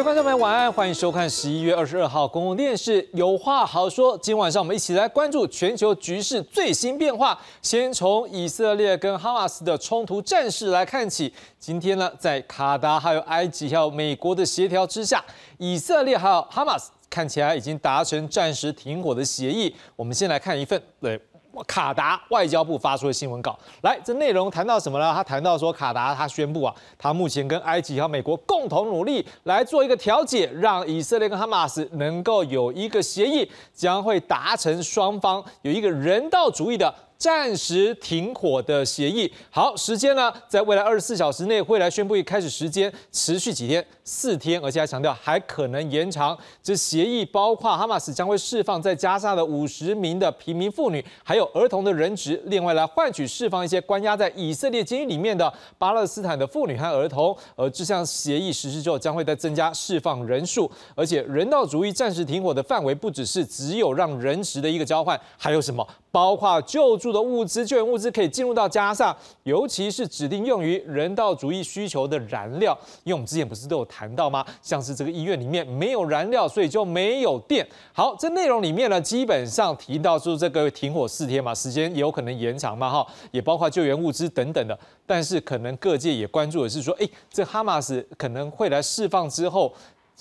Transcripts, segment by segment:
各位观众朋友，晚安，欢迎收看十一月二十二号公共电视有话好说。今晚上我们一起来关注全球局势最新变化。先从以色列跟哈马斯的冲突战事来看起。今天呢，在卡达、还有埃及、还有美国的协调之下，以色列还有哈马斯看起来已经达成暂时停火的协议。我们先来看一份对。卡达外交部发出的新闻稿，来，这内容谈到什么呢？他谈到说，卡达他宣布啊，他目前跟埃及和美国共同努力来做一个调解，让以色列跟哈马斯能够有一个协议，将会达成双方有一个人道主义的。暂时停火的协议，好，时间呢，在未来二十四小时内会来宣布一开始时间，持续几天，四天，而且还强调还可能延长。这协议包括哈马斯将会释放在加沙的五十名的平民妇女，还有儿童的人质，另外来换取释放一些关押在以色列监狱里面的巴勒斯坦的妇女和儿童。而这项协议实施之后，将会再增加释放人数，而且人道主义暂时停火的范围不只是只有让人质的一个交换，还有什么？包括救助的物资、救援物资可以进入到加沙，尤其是指定用于人道主义需求的燃料。因为我们之前不是都有谈到吗？像是这个医院里面没有燃料，所以就没有电。好，这内容里面呢，基本上提到说这个停火四天嘛，时间也有可能延长嘛，哈，也包括救援物资等等的。但是可能各界也关注的是说，哎，这哈马斯可能会来释放之后。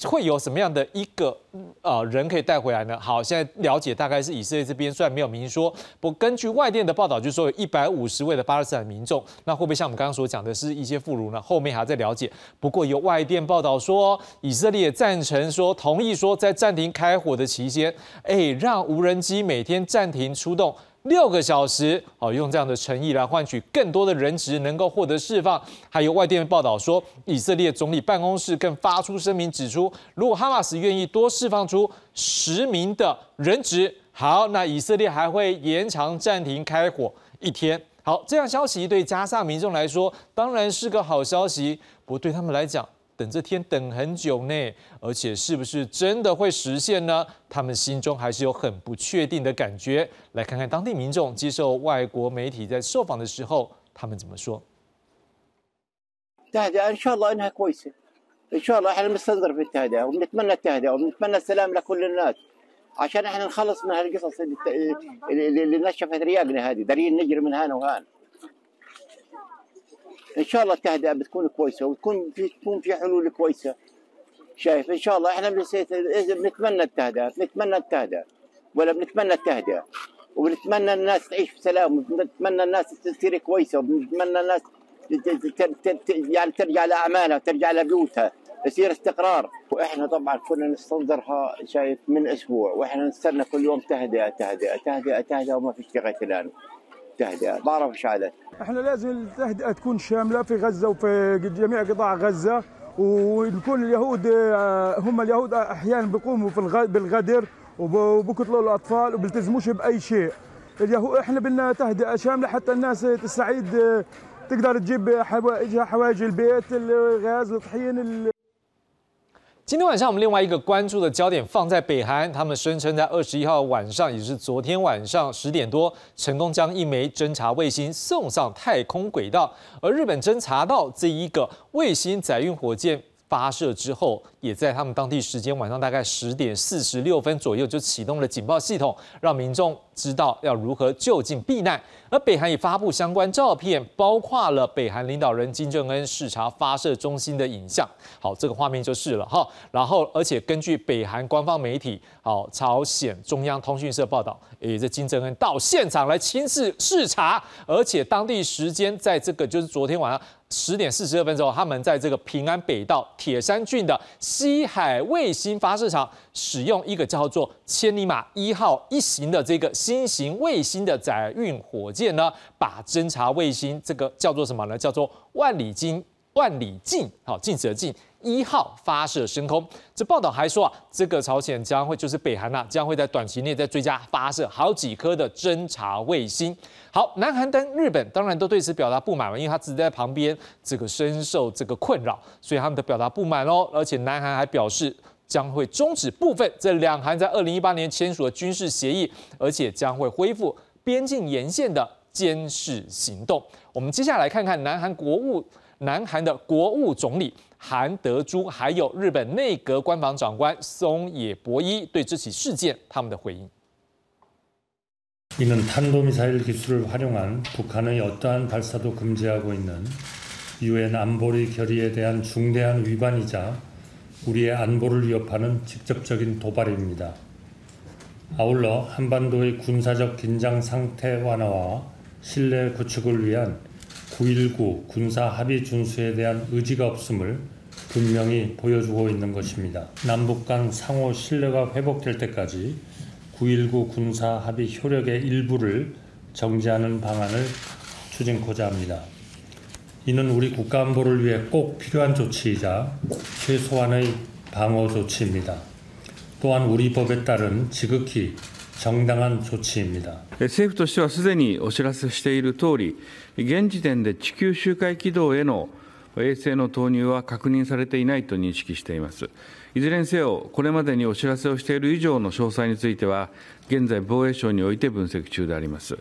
会有什么样的一个呃人可以带回来呢？好，现在了解大概是以色列这边虽然没有明说，不根据外电的报道，就说有一百五十位的巴勒斯坦民众，那会不会像我们刚刚所讲的是一些妇孺呢？后面还要再了解。不过有外电报道说，以色列也赞成说同意说在暂停开火的期间，哎，让无人机每天暂停出动。六个小时，好用这样的诚意来换取更多的人质能够获得释放。还有外电报道说，以色列总理办公室更发出声明指出，如果哈马斯愿意多释放出十名的人质，好，那以色列还会延长暂停开火一天。好，这样消息对加沙民众来说当然是个好消息，不过对他们来讲。等这天等很久呢，而且是不是真的会实现呢？他们心中还是有很不确定的感觉。来看看当地民众接受外国媒体在受访的时候，他们怎么说。تهدئة إن شاء الله إنها كويسة إن شاء الله إحنا بنستنظر في التهدئة وبنتمنى التهدئة وبنتمنى السلام لكل الناس عشان إحنا نخلص من هالقصص اللي, اللي نشفت رياقنا هذه دارين نجري من هان وهان إن شاء الله التهدئه بتكون كويسة وتكون في تكون في حلول كويسة. شايف إن شاء الله إحنا بنتمنى التهدئه بنتمنى التهدئه ولا بنتمنى التهدئه وبنتمنى الناس تعيش في سلام وبنتمنى الناس تصير كويسة وبنتمنى الناس يعني ترجع لاعمالها ترجع لبيوتها. يصير استقرار. وإحنا طبعا كنا نستنظرها شايف من أسبوع وإحنا نستنى كل يوم تهدئه تهدئه تهدئه تهدئه وما فيش لغاية الآن. تهدئه بعرف إيش هذا إحنا لازم التهدئة تكون شاملة في غزة وفي جميع قطاع غزة ويكون اليهود آه، هم اليهود أحيانا بيقوموا في بالغدر وبقتلوا الأطفال وبيلتزموش بأي شيء. اليهود إحنا بدنا تهدئة شاملة حتى الناس تستعيد آه، تقدر تجيب حوائجها حوايج البيت الغاز الطحين 今天晚上，我们另外一个关注的焦点放在北韩，他们声称在二十一号晚上，也就是昨天晚上十点多，成功将一枚侦察卫星送上太空轨道。而日本侦察到这一个卫星载运火箭发射之后，也在他们当地时间晚上大概十点四十六分左右就启动了警报系统，让民众知道要如何就近避难。而北韩也发布相关照片，包括了北韩领导人金正恩视察发射中心的影像。好，这个画面就是了哈。然后，而且根据北韩官方媒体，好，朝鲜中央通讯社报道，诶，这金正恩到现场来亲自视察，而且当地时间在这个就是昨天晚上十点四十二分之后，他们在这个平安北道铁山郡的西海卫星发射场，使用一个叫做千里马一号一型的这个新型卫星的载运火箭。呢，把侦察卫星这个叫做什么呢？叫做万里镜万里镜，好，镜子的镜一号发射升空。这报道还说啊，这个朝鲜将会就是北韩呐，将会在短期内再追加发射好几颗的侦察卫星。好，南韩跟日本当然都对此表达不满了，因为他只在旁边这个深受这个困扰，所以他们的表达不满喽。而且南韩还表示将会终止部分这两韩在二零一八年签署的军事协议，而且将会恢复。边境沿线的监视行动，我们接下来看看南韩国务南韩的国务总理韩德洙，还有日本内阁官房长官松野博一对这起事件他们的回应。 이는 탄도미사일 기술을 활용한 북한의 어떠한 발사도 금지하고 있는 유엔 안보리 결의에 대한 중대한 위반이자 우리의 안보를 위협하는 직접적인 도발입니다. 아울러 한반도의 군사적 긴장 상태 완화와 신뢰 구축을 위한 9.19 군사 합의 준수에 대한 의지가 없음을 분명히 보여주고 있는 것입니다. 남북 간 상호 신뢰가 회복될 때까지 9.19 군사 합의 효력의 일부를 정지하는 방안을 추진코자 합니다. 이는 우리 국가 안보를 위해 꼭 필요한 조치이자 최소한의 방어 조치입니다. 또한 우리 법에 따른 지극히. 政府としてはすでにお知らせしている通り、現時点で地球周回軌道への衛星の投入は確認されていないと認識しています。いずれにせよ、これまでにお知らせをしている以上の詳細については、現在、防衛省において分析中であります。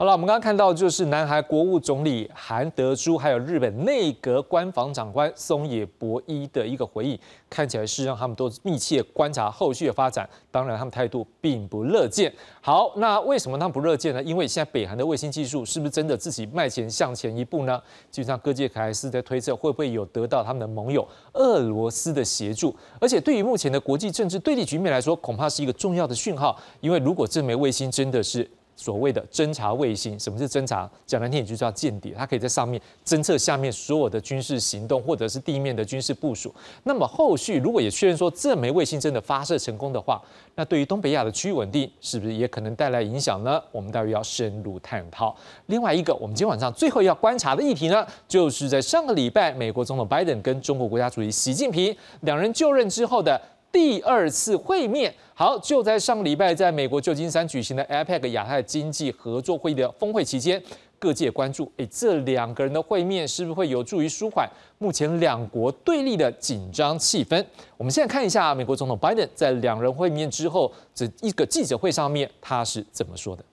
好了，我们刚刚看到就是南韩国务总理韩德洙，还有日本内阁官房长官松野博一的一个回应，看起来是让他们都密切观察后续的发展。当然，他们态度并不乐见。好，那为什么他们不乐见呢？因为现在北韩的卫星技术是不是真的自己迈前向前一步呢？基本上各界还是在推测，会不会有得到他们的盟友俄罗斯的协助？而且对于目前的国际政治对立局面来说，恐怕是一个重要的讯号。因为如果这枚卫星真的是所谓的侦察卫星，什么是侦察？讲难听点就叫间谍，它可以在上面侦测下面所有的军事行动，或者是地面的军事部署。那么后续如果也确认说这枚卫星真的发射成功的话，那对于东北亚的区域稳定是不是也可能带来影响呢？我们待会要深入探讨。另外一个，我们今天晚上最后要观察的议题呢，就是在上个礼拜，美国总统拜登跟中国国家主席习近平两人就任之后的。第二次会面，好，就在上礼拜，在美国旧金山举行的 APEC 亚太经济合作会议的峰会期间，各界关注，诶，这两个人的会面是不是会有助于舒缓目前两国对立的紧张气氛？我们现在看一下美国总统拜登在两人会面之后这一个记者会上面他是怎么说的。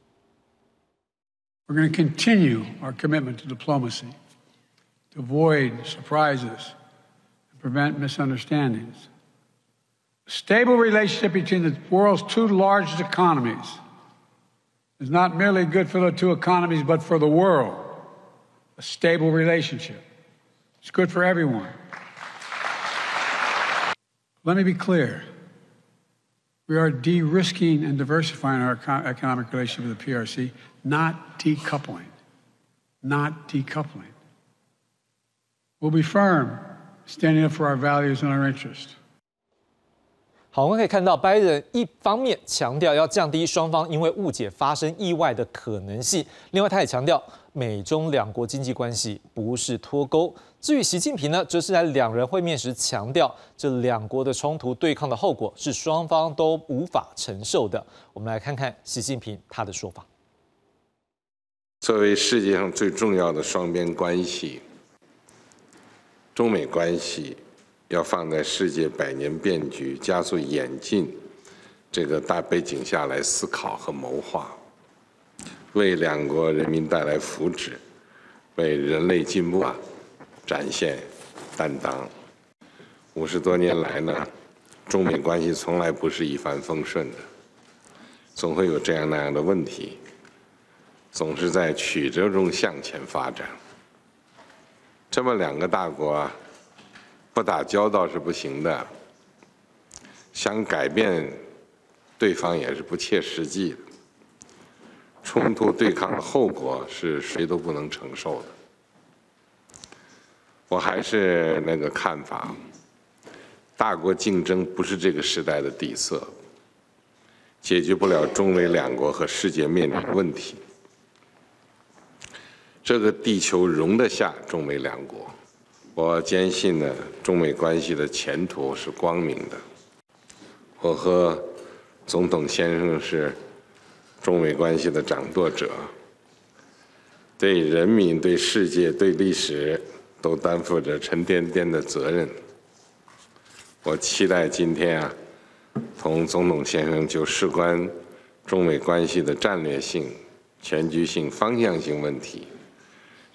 We're going to continue our commitment to diplomacy, to avoid surprises, and prevent misunderstandings. Stable relationship between the world's two largest economies is not merely good for the two economies, but for the world. A stable relationship. It's good for everyone. Let me be clear. We are de risking and diversifying our economic relationship with the PRC, not decoupling. Not decoupling. We'll be firm, standing up for our values and our interests. 好，我们可以看到，拜登一方面强调要降低双方因为误解发生意外的可能性，另外他也强调美中两国经济关系不是脱钩。至于习近平呢，则是在两人会面时强调，这两国的冲突对抗的后果是双方都无法承受的。我们来看看习近平他的说法。作为世界上最重要的双边关系，中美关系要放在世界百年变局、加速演进这个大背景下来思考和谋划，为两国人民带来福祉，为人类进步啊展现担当。五十多年来呢，中美关系从来不是一帆风顺的，总会有这样那样的问题。总是在曲折中向前发展。这么两个大国啊，不打交道是不行的，想改变对方也是不切实际的。冲突对抗的后果是谁都不能承受的。我还是那个看法，大国竞争不是这个时代的底色，解决不了中美两国和世界面临的问题。这个地球容得下中美两国，我坚信呢，中美关系的前途是光明的。我和总统先生是中美关系的掌舵者，对人民、对世界、对历史都担负着沉甸甸的责任。我期待今天啊，同总统先生就事关中美关系的战略性、全局性、方向性问题。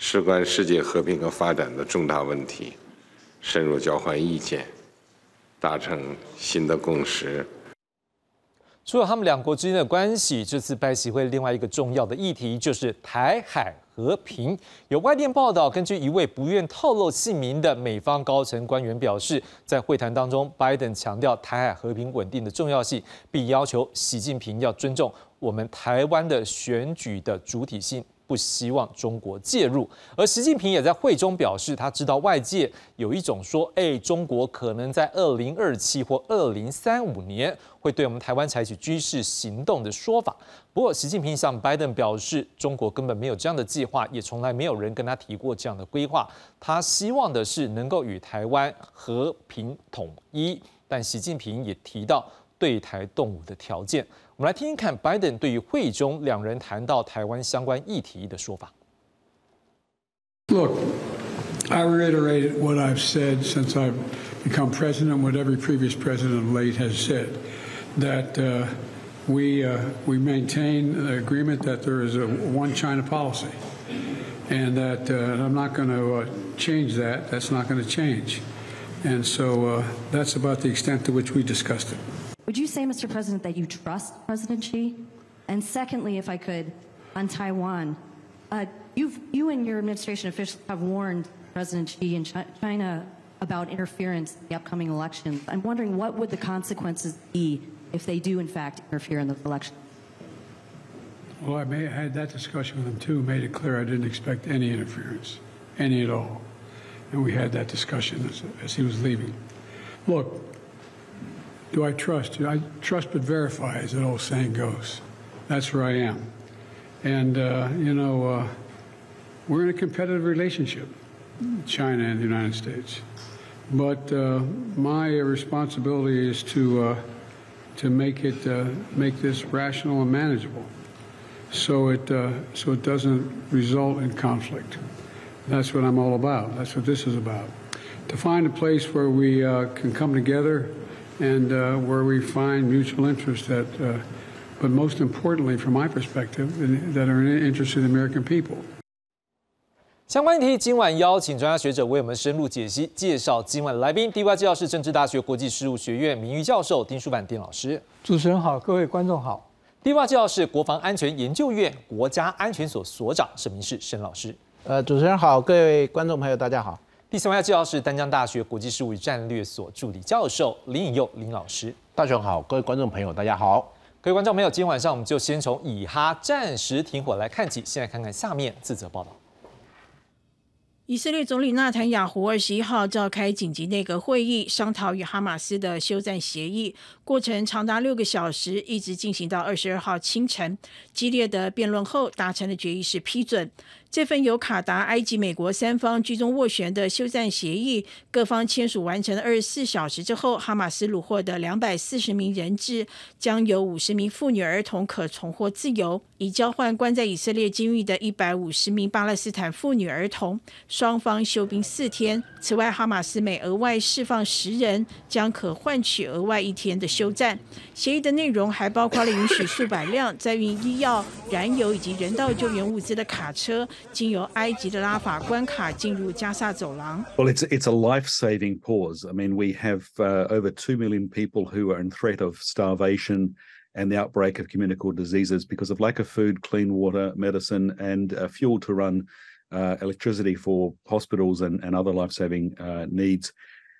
事关世界和平和发展的重大问题，深入交换意见，达成新的共识。除了他们两国之间的关系，这次拜习会另外一个重要的议题就是台海和平。有外电报道，根据一位不愿透露姓名的美方高层官员表示，在会谈当中，拜登强调台海和平稳定的重要性，并要求习近平要尊重我们台湾的选举的主体性。不希望中国介入，而习近平也在会中表示，他知道外界有一种说，哎，中国可能在二零二七或二零三五年会对我们台湾采取军事行动的说法。不过，习近平向拜登表示，中国根本没有这样的计划，也从来没有人跟他提过这样的规划。他希望的是能够与台湾和平统一，但习近平也提到对台动武的条件。我们来听听看拜登对于会中两人谈到台湾相关议题的说法。Look, I reiterate what I've said since I've become president, what every previous president of late has said, that uh, we uh, we maintain the agreement that there is a one China policy, and that uh, I'm not going to uh, change that. That's not going to change, and so uh, that's about the extent to which we discussed it. Would you say, Mr. President, that you trust President Xi? And secondly, if I could, on Taiwan, uh, you and your administration officials have warned President Xi and China about interference in the upcoming elections. I'm wondering what would the consequences be if they do, in fact, interfere in the election? Well, I, may, I had that discussion with him too, made it clear I didn't expect any interference, any at all. And we had that discussion as, as he was leaving. Look, do I trust? I trust but verify, as that old saying goes. That's where I am. And, uh, you know, uh, we're in a competitive relationship, China and the United States. But uh, my responsibility is to, uh, to make, it, uh, make this rational and manageable so it, uh, so it doesn't result in conflict. That's what I'm all about. That's what this is about. To find a place where we can come together and uh, where we find mutual interest that, uh, but most importantly, from my perspective, that are in interest of the American people. 相关议题，今晚邀请专家学者为我们深入解析，介绍今晚的来宾。第一位介绍是政治大学国际事务学院名誉教授丁书凡丁老师。主持人好，各位观众好。第二位介绍是国防安全研究院国家安全所所长沈明世沈老师。呃，主持人好，各位观众朋友大家好。第三位要介绍是丹江大学国际事务与战略所助理教授林颖佑林老师。大雄好，各位观众朋友大家好。各位观众朋友，今天晚上我们就先从以哈暂时停火来看起，先来看看下面自责报道。以色列总理纳坦雅胡二十一号召开紧急内阁会议，商讨与哈马斯的休战协议，过程长达六个小时，一直进行到二十二号清晨。激烈的辩论后，达成的决议是批准。这份由卡达、埃及、美国三方居中斡旋的休战协议，各方签署完成二十四小时之后，哈马斯虏获的两百四十名人质，将有五十名妇女儿童可重获自由，以交换关在以色列监狱的一百五十名巴勒斯坦妇女儿童。双方休兵四天。此外，哈马斯每额外释放十人，将可换取额外一天的休战。协议的内容还包括了允许数百辆载运医药、燃油以及人道救援物资的卡车。经由埃及的拉法关卡进入加萨走廊。Well, it's it's a life-saving pause. I mean, we have uh, over two million people who are in threat of starvation and the outbreak of communicable diseases because of lack of food, clean water, medicine, and uh, fuel to run uh, electricity for hospitals and, and other life-saving uh, needs.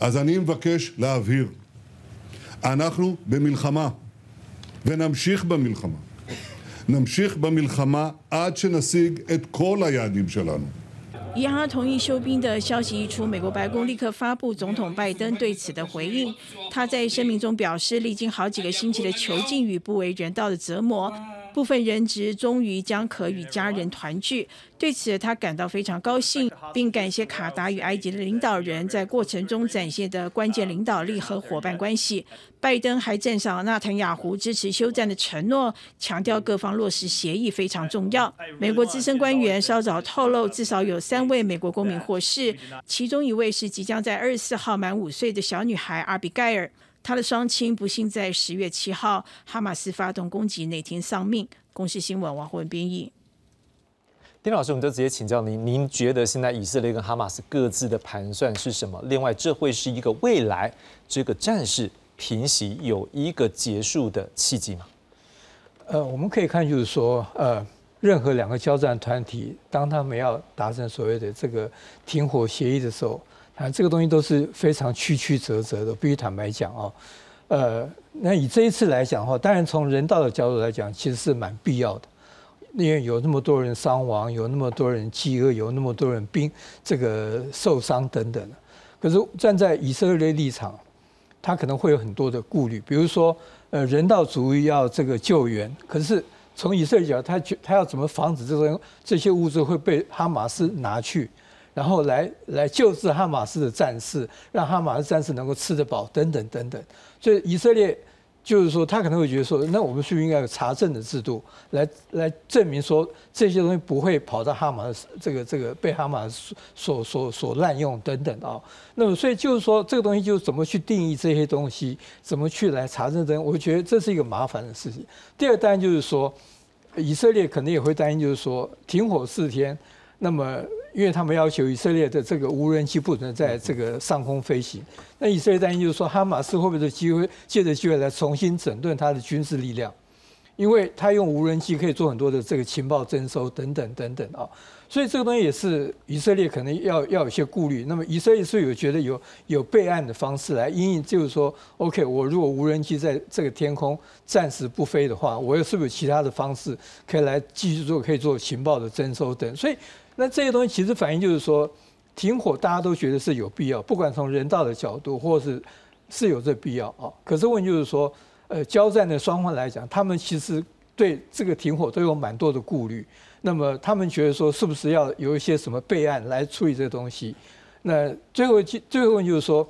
אז אני מבקש להבהיר, אנחנו במלחמה, ונמשיך במלחמה. נמשיך במלחמה עד שנשיג את כל היעדים שלנו. 以哈同意休兵的消息一出，美国白宫立刻发布总统拜登对此的回应。他在声明中表示，历经好几个星期的囚禁与不为人道的折磨。 部分人质终于将可与家人团聚。对此，他感到非常高兴，并感谢卡达与埃及的领导人在过程中展现的关键领导力和伙伴关系。拜登还赞赏纳坦雅胡支持休战的承诺，强调各方落实协议非常重要。美国资深官员稍早透露，至少有三位美国公民获释，其中一位是即将在二十四号满五岁的小女孩阿比盖尔。她的双亲不幸在十月七号哈马斯发动攻击那天丧命。公视新闻王慧文编译。丁老师，我们就直接请教您，您觉得现在以色列跟哈马斯各自的盘算是什么？另外，这会是一个未来这个战事平息有一个结束的契机吗？呃，我们可以看，就是说，呃，任何两个交战团体，当他们要达成所谓的这个停火协议的时候，啊，这个东西都是非常曲曲折折的，必须坦白讲哦。呃，那以这一次来讲的话，当然从人道的角度来讲，其实是蛮必要的。因为有那么多人伤亡，有那么多人饥饿，有那么多人兵这个受伤等等可是站在以色列立场，他可能会有很多的顾虑，比如说，呃，人道主义要这个救援，可是从以色列角，他他要怎么防止这种这些物资会被哈马斯拿去，然后来来救治哈马斯的战士，让哈马斯战士能够吃得饱等等等等。所以以色列。就是说，他可能会觉得说，那我们是不是应该有查证的制度，来来证明说这些东西不会跑到哈马斯这个这个被哈马斯所所所滥用等等啊？那么，所以就是说，这个东西就是怎么去定义这些东西，怎么去来查证等，我觉得这是一个麻烦的事情。第二，当然就是说，以色列可能也会担心，就是说停火四天，那么。因为他们要求以色列的这个无人机不能在这个上空飞行，那以色列担心就是说，哈马斯会不会机会借着机会来重新整顿他的军事力量？因为他用无人机可以做很多的这个情报征收等等等等啊，所以这个东西也是以色列可能要要有些顾虑。那么以色列是有觉得有有备案的方式来因应，就是说，OK，我如果无人机在这个天空暂时不飞的话，我又是不是有其他的方式可以来继续做，可以做情报的征收等？所以。那这些东西其实反映就是说，停火大家都觉得是有必要，不管从人道的角度，或是是有这必要啊。可是问题就是说，呃，交战的双方来讲，他们其实对这个停火都有蛮多的顾虑。那么他们觉得说，是不是要有一些什么备案来处理这个东西？那最后最后问就是说，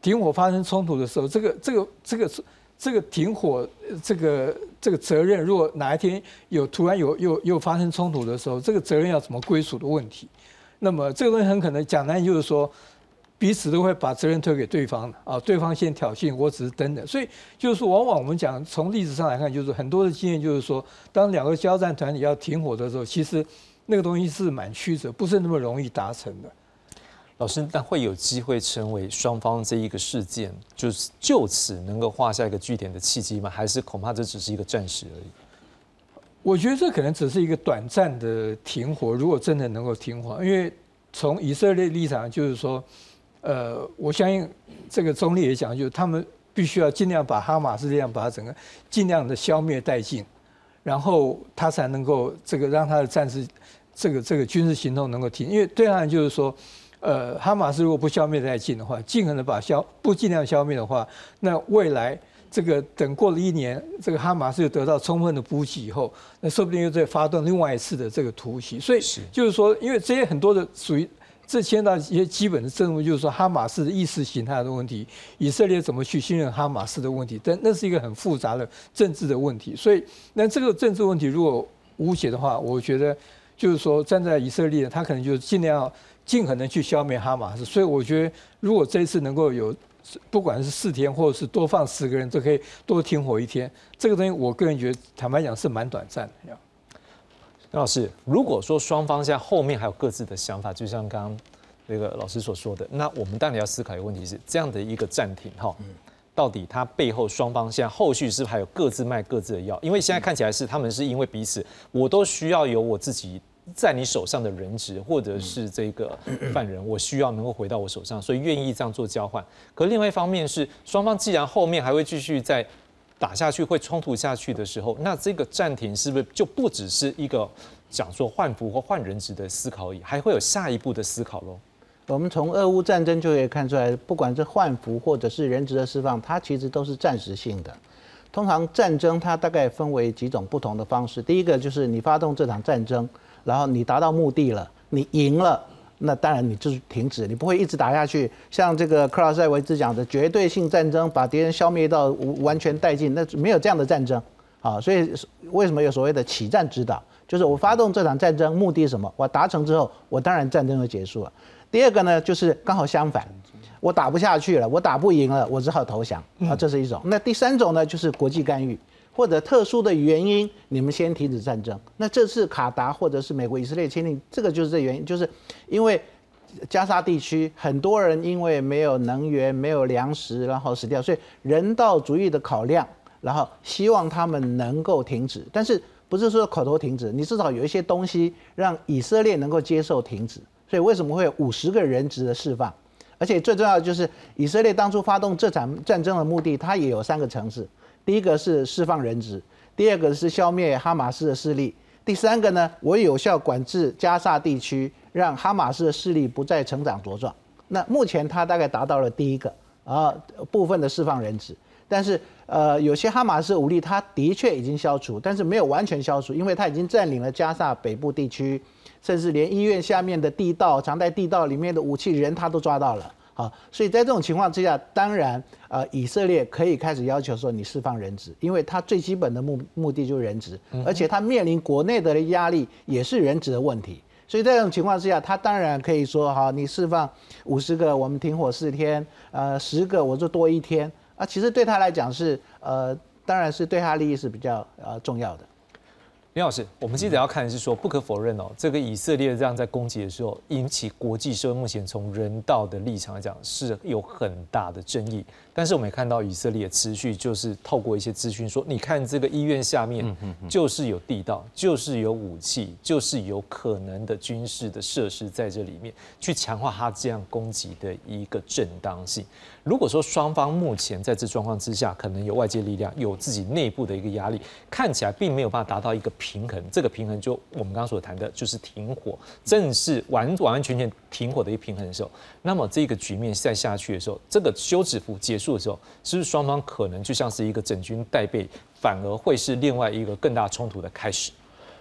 停火发生冲突的时候，这个这个这个这个停火这个。这个责任，如果哪一天有突然有又又发生冲突的时候，这个责任要怎么归属的问题，那么这个东西很可能讲难就是说，彼此都会把责任推给对方啊，对方先挑衅，我只是等等，所以就是说，往往我们讲从历史上来看，就是很多的经验就是说，当两个交战团体要停火的时候，其实那个东西是蛮曲折，不是那么容易达成的。老师，那会有机会成为双方这一个事件，就是就此能够画下一个句点的契机吗？还是恐怕这只是一个暂时而已？我觉得这可能只是一个短暂的停火。如果真的能够停火，因为从以色列立场就是说，呃，我相信这个中立也讲，就是他们必须要尽量把哈马斯这样把它整个尽量的消灭殆尽，然后他才能够这个让他的战士这个这个军事行动能够停。因为对岸就是说。呃，哈马斯如果不消灭殆尽的话，尽可能把消不尽量消灭的话，那未来这个等过了一年，这个哈马斯又得到充分的补给以后，那说不定又再发动另外一次的这个突袭。所以就是说，因为这些很多的属于这牵到一些基本的政务，就是说哈马斯的意识形态的问题，以色列怎么去信任哈马斯的问题，但那是一个很复杂的政治的问题。所以，那这个政治问题如果无解的话，我觉得就是说站在以色列，他可能就尽量。尽可能去消灭哈马斯，所以我觉得，如果这一次能够有，不管是四天或者是多放十个人，都可以多停火一天。这个东西，我个人觉得，坦白讲是蛮短暂的。杨老师，如果说双方现在后面还有各自的想法，就像刚刚那个老师所说的，那我们当然要思考一个问题是：这样的一个暂停，哈，到底它背后双方现在后续是不是还有各自卖各自的药？因为现在看起来是他们是因为彼此，我都需要有我自己。在你手上的人质，或者是这个犯人，我需要能够回到我手上，所以愿意这样做交换。可另外一方面是，双方既然后面还会继续在打下去，会冲突下去的时候，那这个暂停是不是就不只是一个讲说换服或换人质的思考而已，还会有下一步的思考喽？我们从俄乌战争就可以看出来，不管是换服或者是人质的释放，它其实都是暂时性的。通常战争它大概分为几种不同的方式。第一个就是你发动这场战争，然后你达到目的了，你赢了，那当然你就是停止，你不会一直打下去。像这个克劳塞维兹讲的绝对性战争，把敌人消灭到完全殆尽，那没有这样的战争啊。所以为什么有所谓的起战指导？就是我发动这场战争目的是什么？我达成之后，我当然战争就结束了。第二个呢，就是刚好相反，我打不下去了，我打不赢了，我只好投降啊，这是一种。那第三种呢，就是国际干预或者特殊的原因，你们先停止战争。那这次卡达或者是美国以色列签订，这个就是这原因，就是因为加沙地区很多人因为没有能源、没有粮食，然后死掉，所以人道主义的考量，然后希望他们能够停止，但是。不是说口头停止，你至少有一些东西让以色列能够接受停止。所以为什么会有五十个人质的释放？而且最重要的就是以色列当初发动这场战争的目的，它也有三个层次：第一个是释放人质，第二个是消灭哈马斯的势力，第三个呢，我有效管制加沙地区，让哈马斯的势力不再成长茁壮。那目前它大概达到了第一个啊部分的释放人质。但是，呃，有些哈马斯武力，它的确已经消除，但是没有完全消除，因为它已经占领了加沙北部地区，甚至连医院下面的地道、藏在地道里面的武器人，它都抓到了。好，所以在这种情况之下，当然，呃，以色列可以开始要求说你释放人质，因为他最基本的目目的就是人质，而且他面临国内的压力也是人质的问题。所以在这种情况之下，他当然可以说，好，你释放五十个，我们停火四天，呃，十个我就多一天。啊，其实对他来讲是，呃，当然是对他利益是比较呃重要的。林老师，我们接着要看的是说，不可否认哦，这个以色列这样在攻击的时候，引起国际社会目前从人道的立场来讲是有很大的争议。但是我们也看到以色列持续就是透过一些资讯说，你看这个医院下面就是有地道，就是有武器，就是有可能的军事的设施在这里面，去强化他这样攻击的一个正当性。如果说双方目前在这状况之下，可能有外界力量，有自己内部的一个压力，看起来并没有办法达到一个平衡。这个平衡就我们刚刚所谈的，就是停火，正是完完完全全停火的一个平衡的时候，那么这个局面再下去的时候，这个休止符结束的时候，是不是双方可能就像是一个整军待备，反而会是另外一个更大冲突的开始？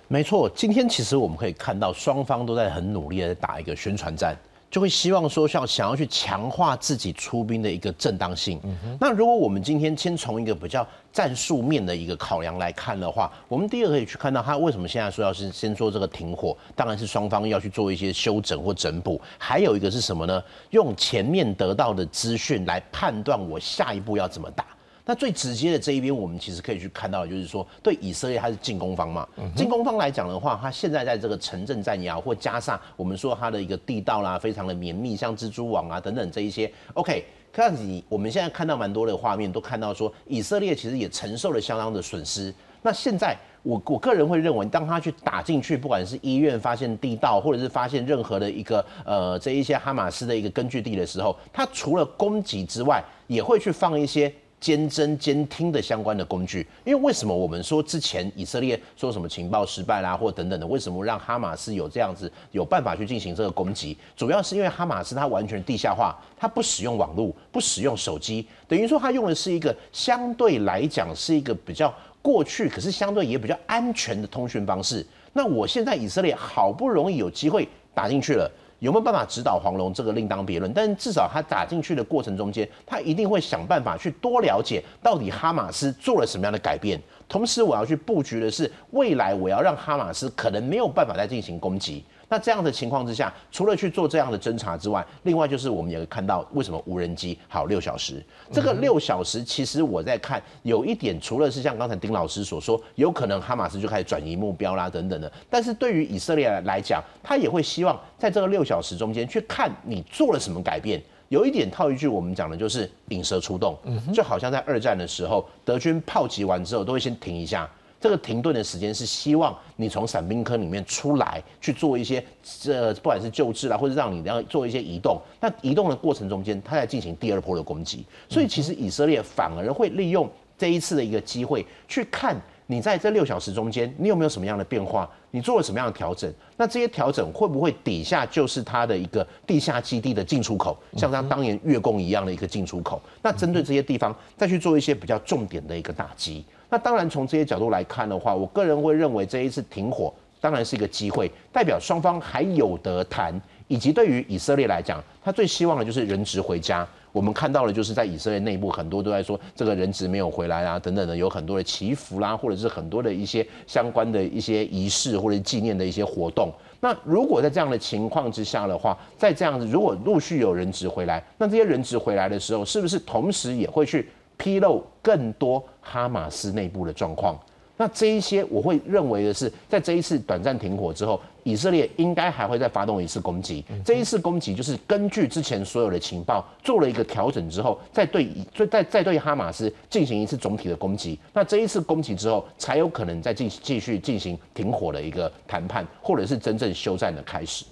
没错，今天其实我们可以看到，双方都在很努力的打一个宣传战。就会希望说，像想要去强化自己出兵的一个正当性。嗯那如果我们今天先从一个比较战术面的一个考量来看的话，我们第二个可以去看到他为什么现在说要是先做这个停火，当然是双方要去做一些休整或整补。还有一个是什么呢？用前面得到的资讯来判断我下一步要怎么打。那最直接的这一边，我们其实可以去看到，就是说，对以色列它是进攻方嘛。进攻方来讲的话，它现在在这个城镇战压，或加上我们说它的一个地道啦，非常的绵密，像蜘蛛网啊等等这一些。OK，看你我们现在看到蛮多的画面，都看到说以色列其实也承受了相当的损失。那现在我我个人会认为，当他去打进去，不管是医院发现地道，或者是发现任何的一个呃这一些哈马斯的一个根据地的时候，他除了攻击之外，也会去放一些。监侦、监听的相关的工具，因为为什么我们说之前以色列说什么情报失败啦，或等等的，为什么让哈马斯有这样子有办法去进行这个攻击？主要是因为哈马斯它完全地下化，它不使用网络，不使用手机，等于说它用的是一个相对来讲是一个比较过去，可是相对也比较安全的通讯方式。那我现在以色列好不容易有机会打进去了。有没有办法指导黄龙？这个另当别论。但至少他打进去的过程中间，他一定会想办法去多了解到底哈马斯做了什么样的改变。同时，我要去布局的是未来我要让哈马斯可能没有办法再进行攻击。那这样的情况之下，除了去做这样的侦查之外，另外就是我们也会看到为什么无人机好六小时。这个六小时，其实我在看有一点，除了是像刚才丁老师所说，有可能哈马斯就开始转移目标啦等等的。但是对于以色列来讲，他也会希望在这个六小时中间去看你做了什么改变。有一点套一句我们讲的就是引蛇出洞，就好像在二战的时候，德军炮击完之后都会先停一下。这个停顿的时间是希望你从伞兵坑里面出来去做一些，这不管是救治啦，或者让你要做一些移动。那移动的过程中间，他在进行第二波的攻击。所以其实以色列反而会利用这一次的一个机会，去看你在这六小时中间，你有没有什么样的变化？你做了什么样的调整？那这些调整会不会底下就是它的一个地下基地的进出口，像它当年月供一样的一个进出口？那针对这些地方再去做一些比较重点的一个打击。那当然从这些角度来看的话，我个人会认为这一次停火当然是一个机会，代表双方还有得谈，以及对于以色列来讲，他最希望的就是人质回家。我们看到了，就是在以色列内部，很多都在说这个人质没有回来啊，等等的，有很多的祈福啦，或者是很多的一些相关的一些仪式或者纪念的一些活动。那如果在这样的情况之下的话，在这样子，如果陆续有人质回来，那这些人质回来的时候，是不是同时也会去披露更多哈马斯内部的状况？那这一些，我会认为的是，在这一次短暂停火之后，以色列应该还会再发动一次攻击。这一次攻击就是根据之前所有的情报做了一个调整之后，再对再再再对哈马斯进行一次总体的攻击。那这一次攻击之后，才有可能再进继续进行停火的一个谈判，或者是真正休战的开始。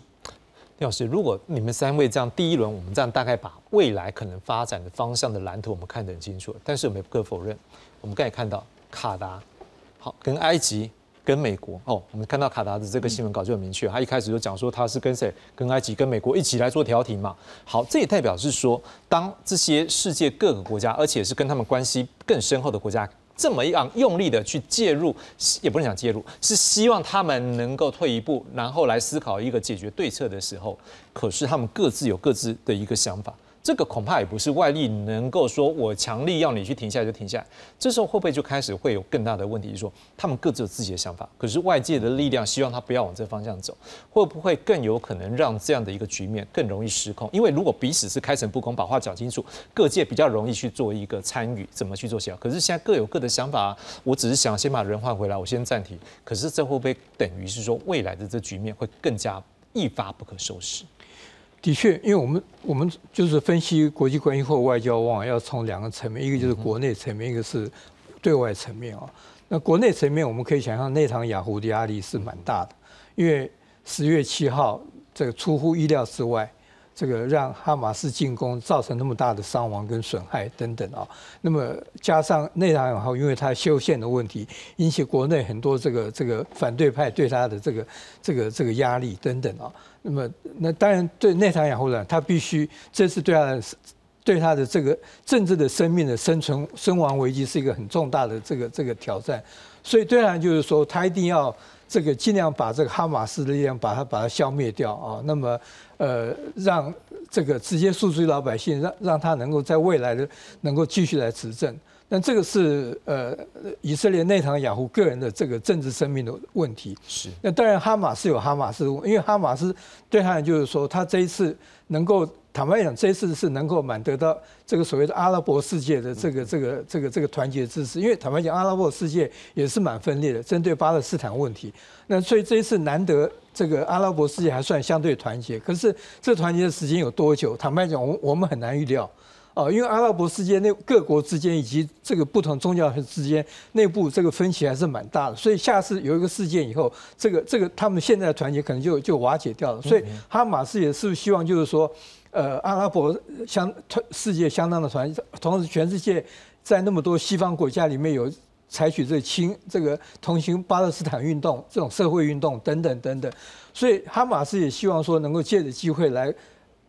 廖老师，如果你们三位这样，第一轮我们这样大概把未来可能发展的方向的蓝图我们看得很清楚，但是我们不可否认，我们刚才看到卡达。好，跟埃及、跟美国哦，我们看到卡达的这个新闻稿就很明确，他一开始就讲说他是跟谁？跟埃及、跟美国一起来做调停嘛。好，这也代表是说，当这些世界各个国家，而且是跟他们关系更深厚的国家，这么样用力的去介入，也不能讲介入，是希望他们能够退一步，然后来思考一个解决对策的时候，可是他们各自有各自的一个想法。这个恐怕也不是外力能够说，我强力要你去停下来就停下来。这时候会不会就开始会有更大的问题？就是说他们各自有自己的想法，可是外界的力量希望他不要往这方向走，会不会更有可能让这样的一个局面更容易失控？因为如果彼此是开诚布公，把话讲清楚，各界比较容易去做一个参与，怎么去做协调？可是现在各有各的想法，我只是想先把人换回来，我先暂停。可是这会不会等于是说未来的这局面会更加一发不可收拾？的确，因为我们我们就是分析国际关系或外交往往要从两个层面，一个就是国内层面，一个是对外层面啊。那国内层面，我们可以想象内堂雅虎的压力是蛮大的，因为十月七号这个出乎意料之外。这个让哈马斯进攻造成那么大的伤亡跟损害等等啊，那么加上内塔尼亚因为他修宪的问题，引起国内很多这个这个反对派对他的这个这个这个压力等等啊，那么那当然对内塔尼亚呢，他必须这次对他的对他的这个政治的生命的生存身亡危机是一个很重大的这个这个挑战，所以对他就是说他一定要这个尽量把这个哈马斯的力量把它把它消灭掉啊，那么。呃，让这个直接诉诸于老百姓，让让他能够在未来的能够继续来执政。但这个是呃以色列内塔雅胡个人的这个政治生命的问题。是。那当然哈马斯有哈马斯，因为哈马斯对他就是说，他这一次能够坦白讲，这一次是能够满得到这个所谓的阿拉伯世界的这个这个这个这个团结支持。因为坦白讲，阿拉伯世界也是蛮分裂的，针对巴勒斯坦问题。那所以这一次难得。这个阿拉伯世界还算相对团结，可是这团结的时间有多久？坦白讲，我我们很难预料，哦，因为阿拉伯世界内各国之间以及这个不同宗教之间内部这个分歧还是蛮大的，所以下次有一个事件以后，这个这个他们现在的团结可能就就瓦解掉了。所以哈马斯也是希望就是说，呃，阿拉伯相世界相当的团结，同时全世界在那么多西方国家里面有。采取这亲这个同情巴勒斯坦运动这种社会运动等等等等，所以哈马斯也希望说能够借着机会来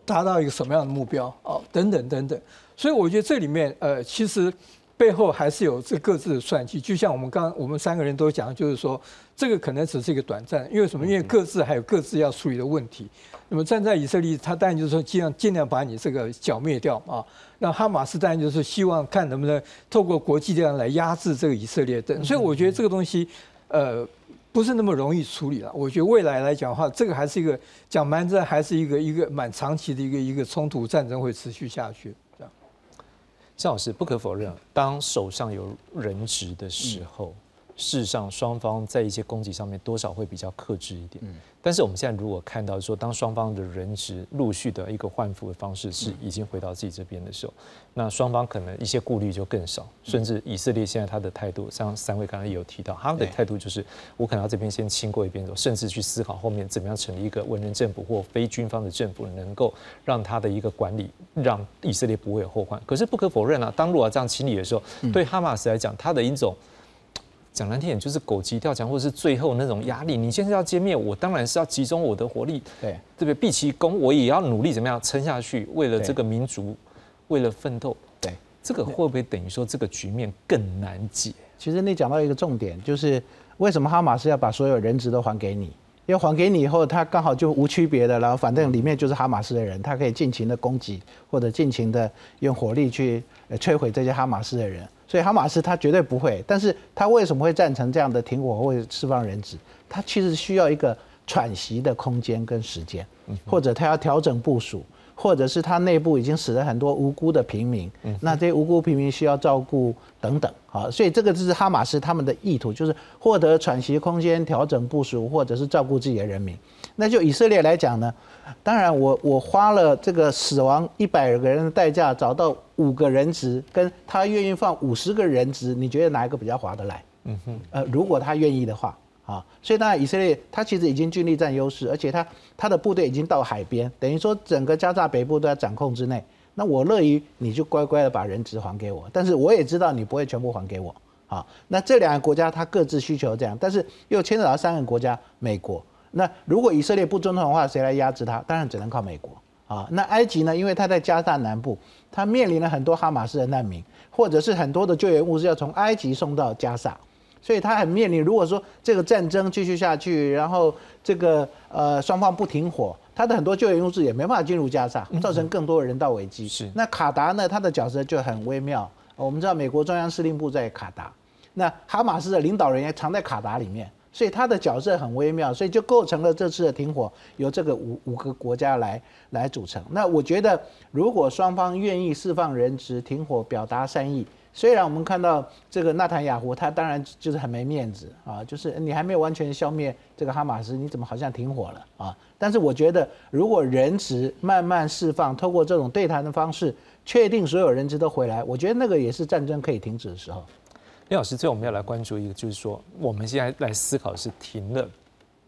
达到一个什么样的目标哦等等等等，所以我觉得这里面呃其实背后还是有这各自的算计，就像我们刚我们三个人都讲，就是说这个可能只是一个短暂，因为什么？因为各自还有各自要处理的问题。那么站在以色列，他当然就是说尽量尽量把你这个剿灭掉啊。那哈马斯当然就是希望看能不能透过国际力量来压制这个以色列等，所以我觉得这个东西，呃，不是那么容易处理了。我觉得未来来讲的话，这个还是一个讲蛮这还是一个一个蛮长期的一个一个冲突战争会持续下去。这样，郑老师不可否认，当手上有人质的时候。事实上，双方在一些攻击上面多少会比较克制一点。嗯，但是我们现在如果看到说，当双方的人质陆续的一个换服的方式是已经回到自己这边的时候，那双方可能一些顾虑就更少。甚至以色列现在他的态度，像三位刚才也有提到，他的态度就是我可能要这边先清过一遍走，甚至去思考后面怎么样成立一个文人政府或非军方的政府，能够让他的一个管理让以色列不会有后患。可是不可否认啊，当如果这样清理的时候，对哈马斯来讲，他的一种。讲难听点，就是狗急跳墙，或者是最后那种压力。你现在要歼灭我，当然是要集中我的火力，对对不对？毕其功，我也要努力怎么样撑下去，为了这个民族，为了奋斗。对，这个会不会等于说这个局面更难解？其实你讲到一个重点，就是为什么哈马斯要把所有人质都还给你？要还给你以后，他刚好就无区别的，然后反正里面就是哈马斯的人，他可以尽情的攻击或者尽情的用火力去摧毁这些哈马斯的人。所以哈马斯他绝对不会，但是他为什么会赞成这样的停火或者释放人质？他其实需要一个喘息的空间跟时间，或者他要调整部署。或者是他内部已经死了很多无辜的平民，那这些无辜平民需要照顾等等，好，所以这个就是哈马斯他们的意图，就是获得喘息空间、调整部署，或者是照顾自己的人民。那就以色列来讲呢，当然我我花了这个死亡一百个人的代价找到五个人质，跟他愿意放五十个人质，你觉得哪一个比较划得来？嗯哼，呃，如果他愿意的话。啊，所以当然以色列他其实已经军力占优势，而且他他的部队已经到海边，等于说整个加沙北部都在掌控之内。那我乐于你就乖乖的把人质还给我，但是我也知道你不会全部还给我。啊，那这两个国家他各自需求这样，但是又牵扯到三个国家，美国。那如果以色列不遵从的话，谁来压制他？当然只能靠美国。啊，那埃及呢？因为他在加沙南部，他面临了很多哈马斯的难民，或者是很多的救援物资要从埃及送到加沙。所以他很面临，如果说这个战争继续下去，然后这个呃双方不停火，他的很多救援物资也没办法进入加沙，造成更多的人道危机。是。那卡达呢？他的角色就很微妙。我们知道美国中央司令部在卡达，那哈马斯的领导人也藏在卡达里面，所以他的角色很微妙，所以就构成了这次的停火由这个五五个国家来来组成。那我觉得，如果双方愿意释放人质、停火、表达善意。虽然我们看到这个纳坦雅胡，他当然就是很没面子啊，就是你还没有完全消灭这个哈马斯，你怎么好像停火了啊？但是我觉得，如果人质慢慢释放，透过这种对谈的方式，确定所有人质都回来，我觉得那个也是战争可以停止的时候。李老师，最后我们要来关注一个，就是说我们现在来思考是停了、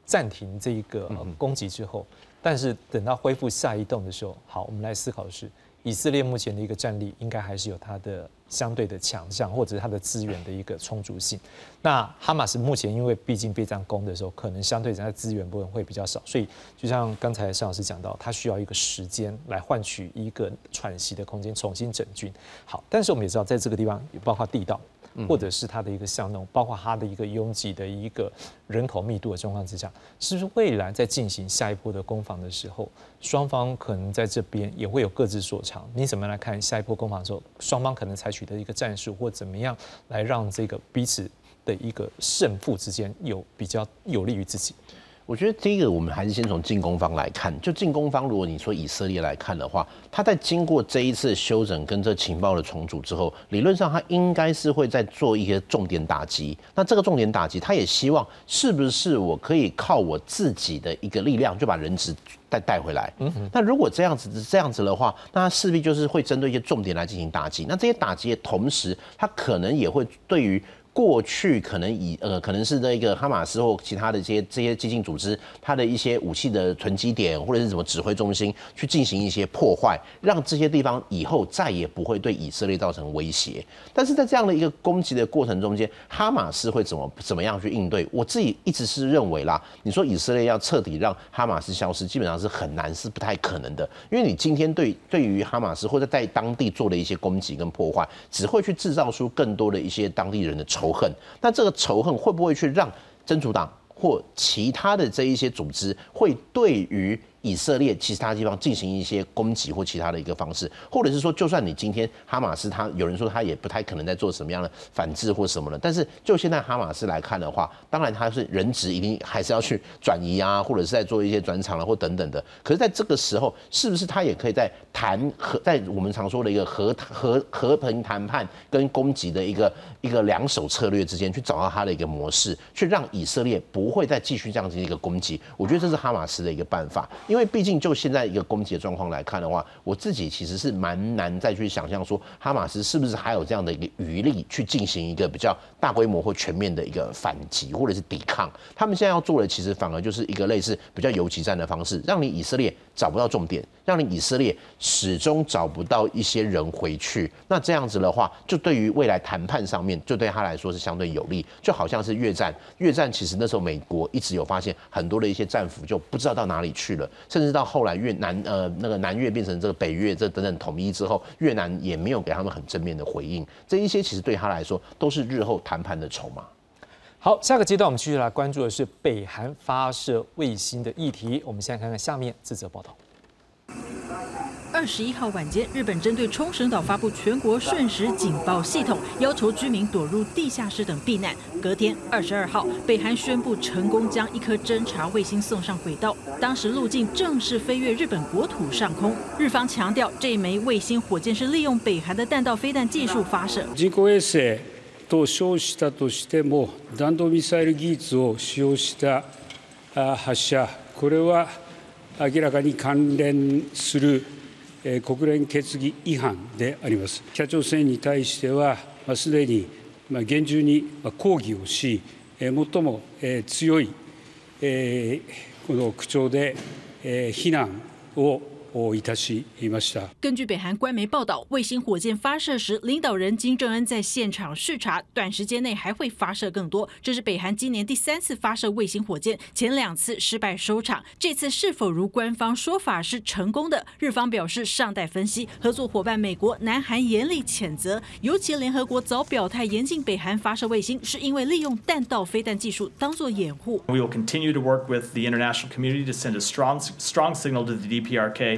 暂停这一个攻击之后，但是等到恢复下一动的时候，好，我们来思考的是。以色列目前的一个战力，应该还是有它的相对的强项，或者是它的资源的一个充足性。那哈马斯目前因为毕竟被这样攻的时候，可能相对人家资源部分会比较少，所以就像刚才邵老师讲到，他需要一个时间来换取一个喘息的空间，重新整军。好，但是我们也知道，在这个地方也包括地道。或者是它的一个巷弄，包括它的一个拥挤的一个人口密度的状况之下，是不是未来在进行下一波的攻防的时候，双方可能在这边也会有各自所长？你怎么来看下一波攻防的时候，双方可能采取的一个战术，或怎么样来让这个彼此的一个胜负之间有比较有利于自己？我觉得第一个，我们还是先从进攻方来看。就进攻方，如果你说以色列来看的话，他在经过这一次休整跟这情报的重组之后，理论上他应该是会在做一些重点打击。那这个重点打击，他也希望是不是我可以靠我自己的一个力量就把人质带带回来？嗯，那如果这样子这样子的话，那他势必就是会针对一些重点来进行打击。那这些打击的同时，他可能也会对于。过去可能以呃可能是那个哈马斯或其他的这些这些激进组织，它的一些武器的囤积点或者是什么指挥中心去进行一些破坏，让这些地方以后再也不会对以色列造成威胁。但是在这样的一个攻击的过程中间，哈马斯会怎么怎么样去应对？我自己一直是认为啦，你说以色列要彻底让哈马斯消失，基本上是很难，是不太可能的。因为你今天对对于哈马斯或者在当地做的一些攻击跟破坏，只会去制造出更多的一些当地人的仇。仇恨，那这个仇恨会不会去让真主党或其他的这一些组织会对于？以色列其他地方进行一些攻击或其他的一个方式，或者是说，就算你今天哈马斯他有人说他也不太可能在做什么样的反制或什么的，但是就现在哈马斯来看的话，当然他是人质一定还是要去转移啊，或者是在做一些转场了或等等的。可是在这个时候，是不是他也可以在谈和在我们常说的一个和和和平谈判跟攻击的一个一个两手策略之间去找到他的一个模式，去让以色列不会再继续这样子一个攻击？我觉得这是哈马斯的一个办法。因为毕竟就现在一个攻击的状况来看的话，我自己其实是蛮难再去想象说哈马斯是不是还有这样的一个余力去进行一个比较大规模或全面的一个反击或者是抵抗。他们现在要做的其实反而就是一个类似比较游击战的方式，让你以色列找不到重点，让你以色列始终找不到一些人回去。那这样子的话，就对于未来谈判上面，就对他来说是相对有利。就好像是越战，越战其实那时候美国一直有发现很多的一些战俘就不知道到哪里去了，甚至到后来越南呃那个南越变成这个北越这等等统一之后，越南也没有给他们很正面的回应。这一些其实对他来说都是日后谈判的筹码。好，下个阶段我们继续来关注的是北韩发射卫星的议题。我们先来看看下面这则报道。二十一号晚间，日本针对冲绳岛发布全国瞬时警报系统，要求居民躲入地下室等避难。隔天，二十二号，北韩宣布成功将一颗侦察卫星送上轨道，当时路径正是飞越日本国土上空。日方强调，这枚卫星火箭是利用北韩的弹道飞弹技术发射。と称したとしても弾道ミサイル技術を使用した発射。これは明らかに関連する国連決議違反であります。北朝鮮に対してはすでに厳重に抗議をし最も強いこの口調で非難を根据北韩官媒报道，卫星火箭发射时，领导人金正恩在现场视察，短时间内还会发射更多。这是北韩今年第三次发射卫星火箭，前两次失败收场。这次是否如官方说法是成功的？日方表示尚待分析。合作伙伴美国、南韩严厉谴责，尤其联合国早表态严禁北韩发射卫星，是因为利用弹道飞弹技术当作掩护。We will continue to work with the international community to send a strong, strong signal to the DPRK.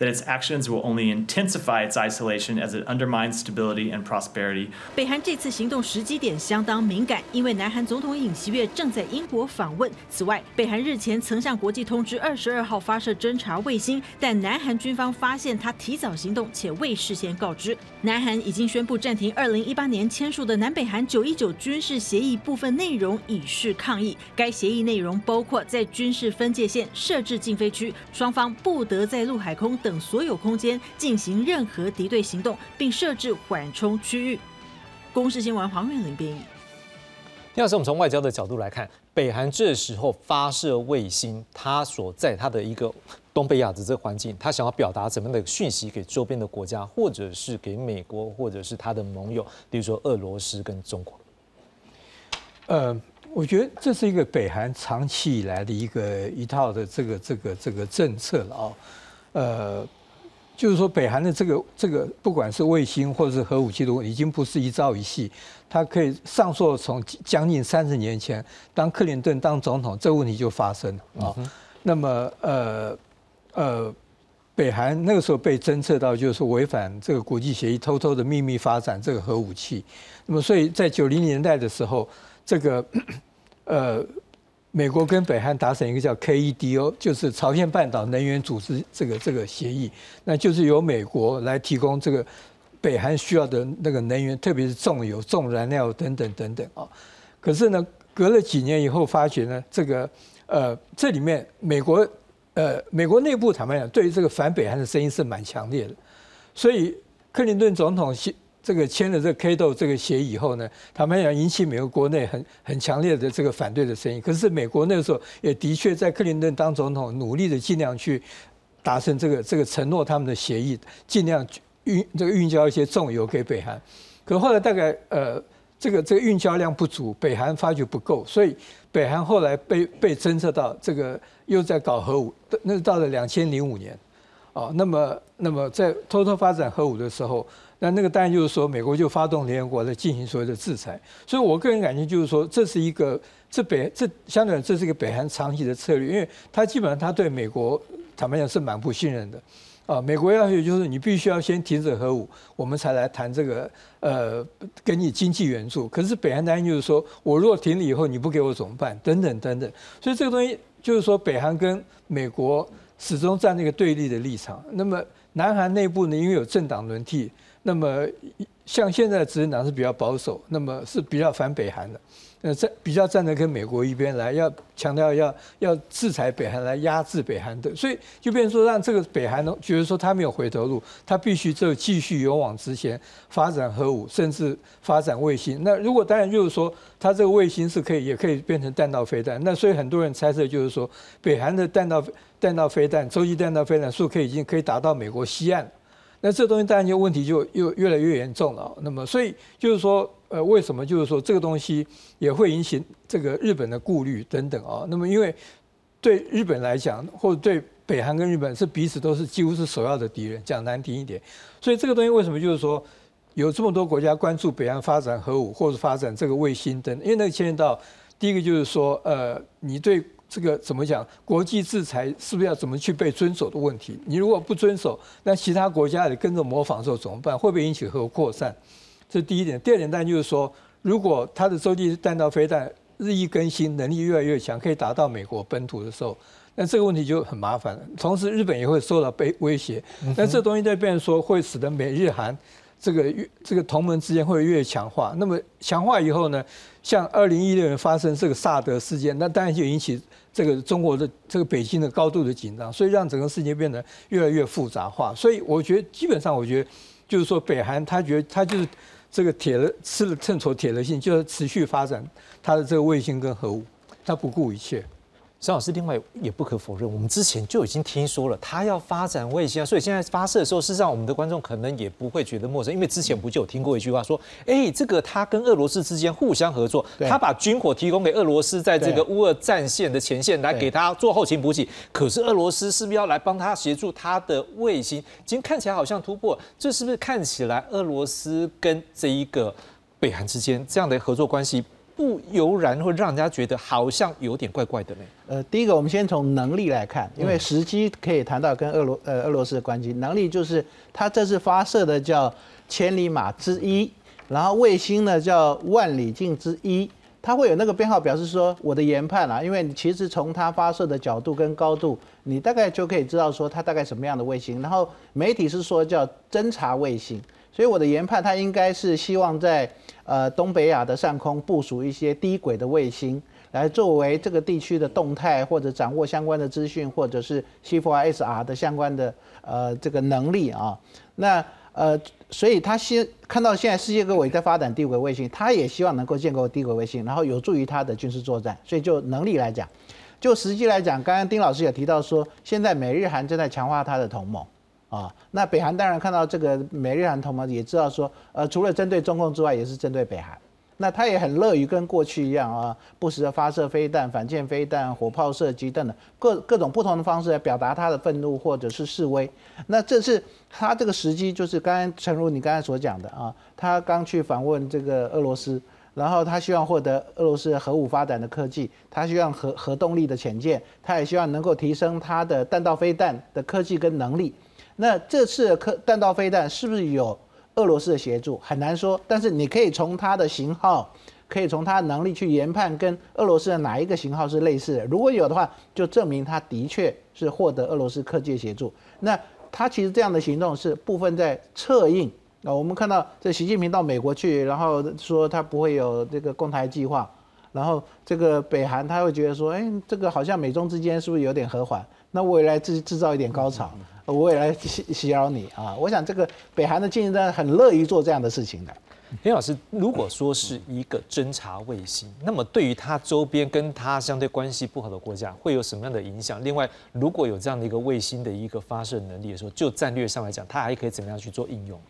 that its actions will only intensify its isolation as it undermines stability and prosperity. 北韩这次行动时机点相当敏感，因为南韩总统尹锡悦正在英国访问。此外，北韩日前曾向国际通知二十二号发射侦察卫星，但南韩军方发现他提早行动且未事先告知。南韩已经宣布暂停二零一八年签署的南北韩九一九军事协议部分内容，以示抗议。该协议内容包括在军事分界线设置禁飞区，双方不得在陆海空等。等所有空间进行任何敌对行动，并设置缓冲区域。公视新闻黄远玲编译。第二是，我们从外交的角度来看，北韩这时候发射卫星，它所在它的一个东北亚的这个环境，它想要表达怎么样的讯息给周边的国家，或者是给美国，或者是它的盟友，比如说俄罗斯跟中国。呃，我觉得这是一个北韩长期以来的一个一套的这个这个这个政策了啊。呃，就是说，北韩的这个这个，不管是卫星或者是核武器的问，已经不是一朝一夕，它可以上溯从将近三十年前，当克林顿当总统，这个问题就发生了啊。那么，呃呃，北韩那个时候被侦测到，就是违反这个国际协议，偷偷的秘密发展这个核武器。那么，所以在九零年代的时候，这个 呃。美国跟北韩达成一个叫 KEDO，就是朝鲜半岛能源组织这个这个协议，那就是由美国来提供这个北韩需要的那个能源，特别是重油、重燃料等等等等啊。可是呢，隔了几年以后，发觉呢，这个呃，这里面美国呃，美国内部坦白讲，对于这个反北韩的声音是蛮强烈的，所以克林顿总统这个签了这个 K 豆这个协议以后呢，他们要引起美国国内很很强烈的这个反对的声音。可是美国那个时候也的确在克林顿当总统，努力的尽量去达成这个这个承诺他们的协议，尽量运这个运交一些重油给北韩。可后来大概呃这个这个运交量不足，北韩发觉不够，所以北韩后来被被侦测到这个又在搞核武，那到了两千零五年，哦，那么那么在偷偷发展核武的时候。那那个当然就是说，美国就发动联合国来进行所谓的制裁，所以我个人感觉就是说，这是一个这北这相对这是一个北韩长期的策略，因为他基本上他对美国坦白讲是蛮不信任的，啊，美国要求就是你必须要先停止核武，我们才来谈这个呃给你经济援助。可是北韩担心就是说我如果停了以后你不给我怎么办？等等等等，所以这个东西就是说北韩跟美国始终站那个对立的立场。那么南韩内部呢，因为有政党轮替。那么像现在的执政党是比较保守，那么是比较反北韩的。呃，站比较站在跟美国一边来，要强调要要制裁北韩来压制北韩的，所以就变成说让这个北韩呢觉得说他没有回头路，他必须就继续勇往直前，发展核武，甚至发展卫星。那如果当然就是说他这个卫星是可以也可以变成弹道飞弹，那所以很多人猜测就是说北韩的弹道弹道飞弹、洲际弹道飞弹数可以已经可以达到美国西岸。那这东西当然就问题就又越来越严重了。那么，所以就是说，呃，为什么就是说这个东西也会引起这个日本的顾虑等等啊？那么，因为对日本来讲，或者对北韩跟日本是彼此都是几乎是首要的敌人，讲难听一点。所以这个东西为什么就是说有这么多国家关注北韩发展核武或者发展这个卫星等？因为那个牵涉到第一个就是说，呃，你对。这个怎么讲？国际制裁是不是要怎么去被遵守的问题？你如果不遵守，那其他国家也跟着模仿的时候怎么办？会不会引起核扩散？这是第一点。第二点，但就是说，如果它的洲际弹道飞弹日益更新，能力越来越强，可以达到美国本土的时候，那这个问题就很麻烦了。同时，日本也会受到被威胁。那这东西在变说，会使得美日韩这个越这个同盟之间会越强化。那么强化以后呢？像二零一六年发生这个萨德事件，那当然就引起。这个中国的这个北京的高度的紧张，所以让整个世界变得越来越复杂化。所以我觉得，基本上我觉得，就是说，北韩他觉得他就是这个铁了吃了秤砣铁了心，就是持续发展他的这个卫星跟核武，他不顾一切。张老师，另外也不可否认，我们之前就已经听说了，他要发展卫星啊，所以现在发射的时候，事实上我们的观众可能也不会觉得陌生，因为之前不就有听过一句话说，哎，这个他跟俄罗斯之间互相合作，他把军火提供给俄罗斯，在这个乌俄战线的前线来给他做后勤补给，可是俄罗斯是不是要来帮他协助他的卫星？今天看起来好像突破，这是不是看起来俄罗斯跟这一个北韩之间这样的合作关系？不由然会让人家觉得好像有点怪怪的呢。呃，第一个，我们先从能力来看，因为时机可以谈到跟俄罗呃俄罗斯的关系。能力就是它这次发射的叫千里马之一，然后卫星呢叫万里镜之一，它会有那个编号，表示说我的研判啊，因为其实从它发射的角度跟高度，你大概就可以知道说它大概什么样的卫星。然后媒体是说叫侦察卫星，所以我的研判它应该是希望在。呃，东北亚的上空部署一些低轨的卫星，来作为这个地区的动态或者掌握相关的资讯，或者是 C4ISR 的相关的呃这个能力啊。那呃，所以他先看到现在世界各国在发展低轨卫星，他也希望能够建构低轨卫星，然后有助于他的军事作战。所以就能力来讲，就实际来讲，刚刚丁老师也提到说，现在美日韩正在强化他的同盟。啊，那北韩当然看到这个美日韩同盟，也知道说，呃，除了针对中共之外，也是针对北韩。那他也很乐于跟过去一样啊，不时的发射飞弹、反舰飞弹、火炮射击等等各各种不同的方式来表达他的愤怒或者是示威。那这是他这个时机，就是刚刚诚如你刚才所讲的啊，他刚去访问这个俄罗斯，然后他希望获得俄罗斯核武发展的科技，他希望核核动力的潜舰，他也希望能够提升他的弹道飞弹的科技跟能力。那这次的弹道飞弹是不是有俄罗斯的协助？很难说。但是你可以从它的型号，可以从它的能力去研判，跟俄罗斯的哪一个型号是类似的。如果有的话，就证明它的确是获得俄罗斯科技协助。那它其实这样的行动是部分在策应。啊，我们看到这习近平到美国去，然后说他不会有这个共台计划，然后这个北韩他会觉得说，哎，这个好像美中之间是不是有点和缓？那我也来制制造一点高潮。我也来洗洗扰你啊！我想这个北韩的竞争者很乐于做这样的事情的。林老师，如果说是一个侦察卫星，那么对于它周边跟它相对关系不好的国家会有什么样的影响？另外，如果有这样的一个卫星的一个发射能力的时候，就战略上来讲，它还可以怎么样去做应用？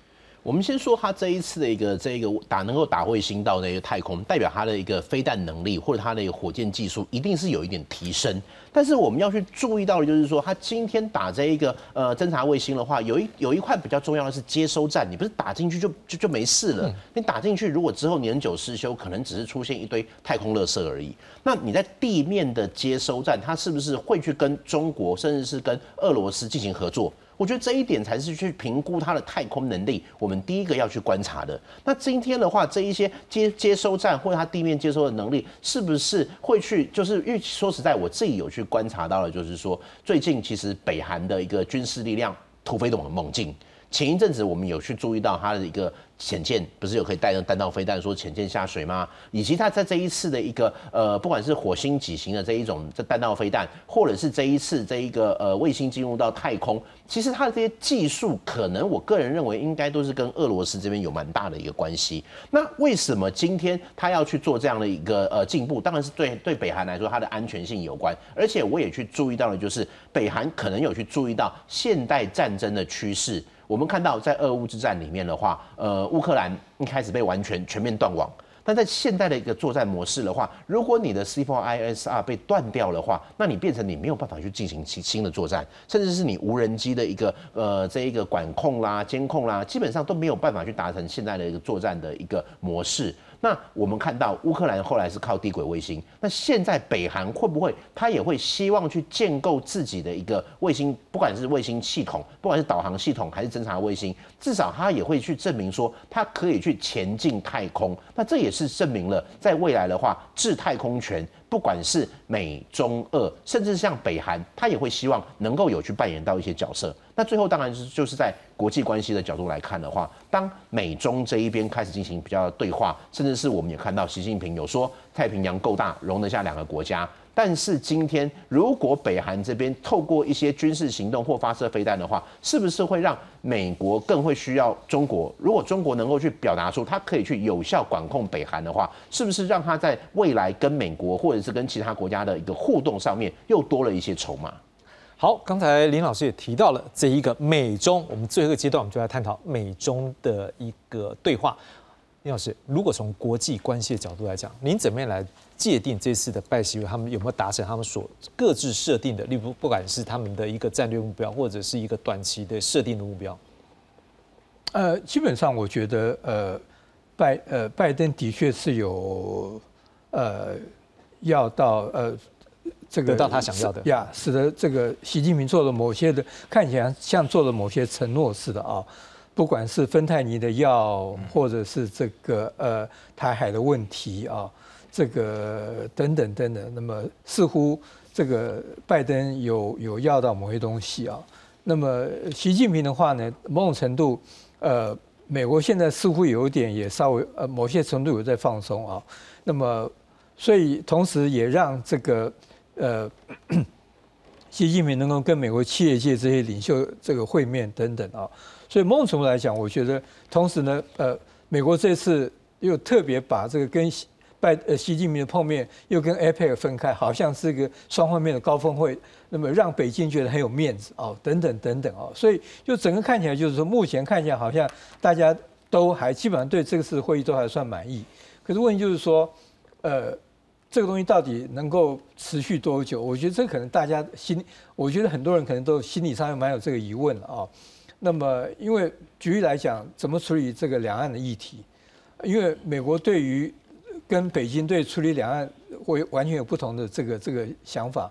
我们先说它这一次的一个这个打能够打卫星到那个太空，代表它的一个飞弹能力或者它的一个火箭技术一定是有一点提升。但是我们要去注意到的就是说，它今天打这一个呃侦察卫星的话，有一有一块比较重要的是接收站，你不是打进去就就就没事了。你打进去，如果之后年久失修，可能只是出现一堆太空垃圾而已。那你在地面的接收站，它是不是会去跟中国甚至是跟俄罗斯进行合作？我觉得这一点才是去评估它的太空能力，我们第一个要去观察的。那今天的话，这一些接接收站或者它地面接收的能力，是不是会去？就是因为说实在，我自己有去观察到了，就是说最近其实北韩的一个军事力量突飞的猛猛进。前一阵子我们有去注意到它的一个潜舰不是有可以带那弹道飞弹说潜舰下水吗？以及它在这一次的一个呃，不管是火星几型的这一种这弹道飞弹，或者是这一次这一个呃卫星进入到太空，其实它的这些技术，可能我个人认为应该都是跟俄罗斯这边有蛮大的一个关系。那为什么今天他要去做这样的一个呃进步？当然是对对北韩来说，它的安全性有关。而且我也去注意到了，就是北韩可能有去注意到现代战争的趋势。我们看到，在俄乌之战里面的话，呃，乌克兰一开始被完全全面断网。那在现代的一个作战模式的话，如果你的 C4ISR 被断掉的话，那你变成你没有办法去进行新新的作战，甚至是你无人机的一个呃这一个管控啦、监控啦，基本上都没有办法去达成现在的一个作战的一个模式。那我们看到乌克兰后来是靠低轨卫星，那现在北韩会不会他也会希望去建构自己的一个卫星，不管是卫星系统，不管是导航系统还是侦察卫星，至少他也会去证明说它可以去前进太空。那这也是证明了在未来的话，制太空权。不管是美中俄，甚至像北韩，他也会希望能够有去扮演到一些角色。那最后当然是就是在国际关系的角度来看的话，当美中这一边开始进行比较对话，甚至是我们也看到习近平有说太平洋够大，容得下两个国家。但是今天，如果北韩这边透过一些军事行动或发射飞弹的话，是不是会让美国更会需要中国？如果中国能够去表达出它可以去有效管控北韩的话，是不是让它在未来跟美国或者是跟其他国家的一个互动上面又多了一些筹码？好，刚才林老师也提到了这一个美中，我们最后一个阶段我们就来探讨美中的一个对话。林老师，如果从国际关系的角度来讲，您怎么样来？界定这次的拜习会，他们有没有达成他们所各自设定的，例如不管是他们的一个战略目标，或者是一个短期的设定的目标？呃，基本上我觉得，呃，拜呃拜登的确是有呃要到呃这个得到他想要的呀，使得这个习近平做了某些的看起来像做了某些承诺似的啊，不管是芬太尼的药，或者是这个呃台海的问题啊。这个等等等等，那么似乎这个拜登有有要到某些东西啊。那么习近平的话呢，某种程度，呃，美国现在似乎有一点也稍微呃某些程度有在放松啊。那么所以同时也让这个呃 习近平能够跟美国企业界这些领袖这个会面等等啊。所以某种程度来讲，我觉得同时呢，呃，美国这次又特别把这个跟拜呃，习近平的碰面又跟 APEC 分开，好像是一个双方面的高峰会，那么让北京觉得很有面子哦，等等等等哦，所以就整个看起来就是说，目前看起来好像大家都还基本上对这次会议都还算满意。可是问题就是说，呃，这个东西到底能够持续多久？我觉得这可能大家心，我觉得很多人可能都心理上蛮有这个疑问了哦。那么，因为举例来讲，怎么处理这个两岸的议题？因为美国对于跟北京对处理两岸会完全有不同的这个这个想法。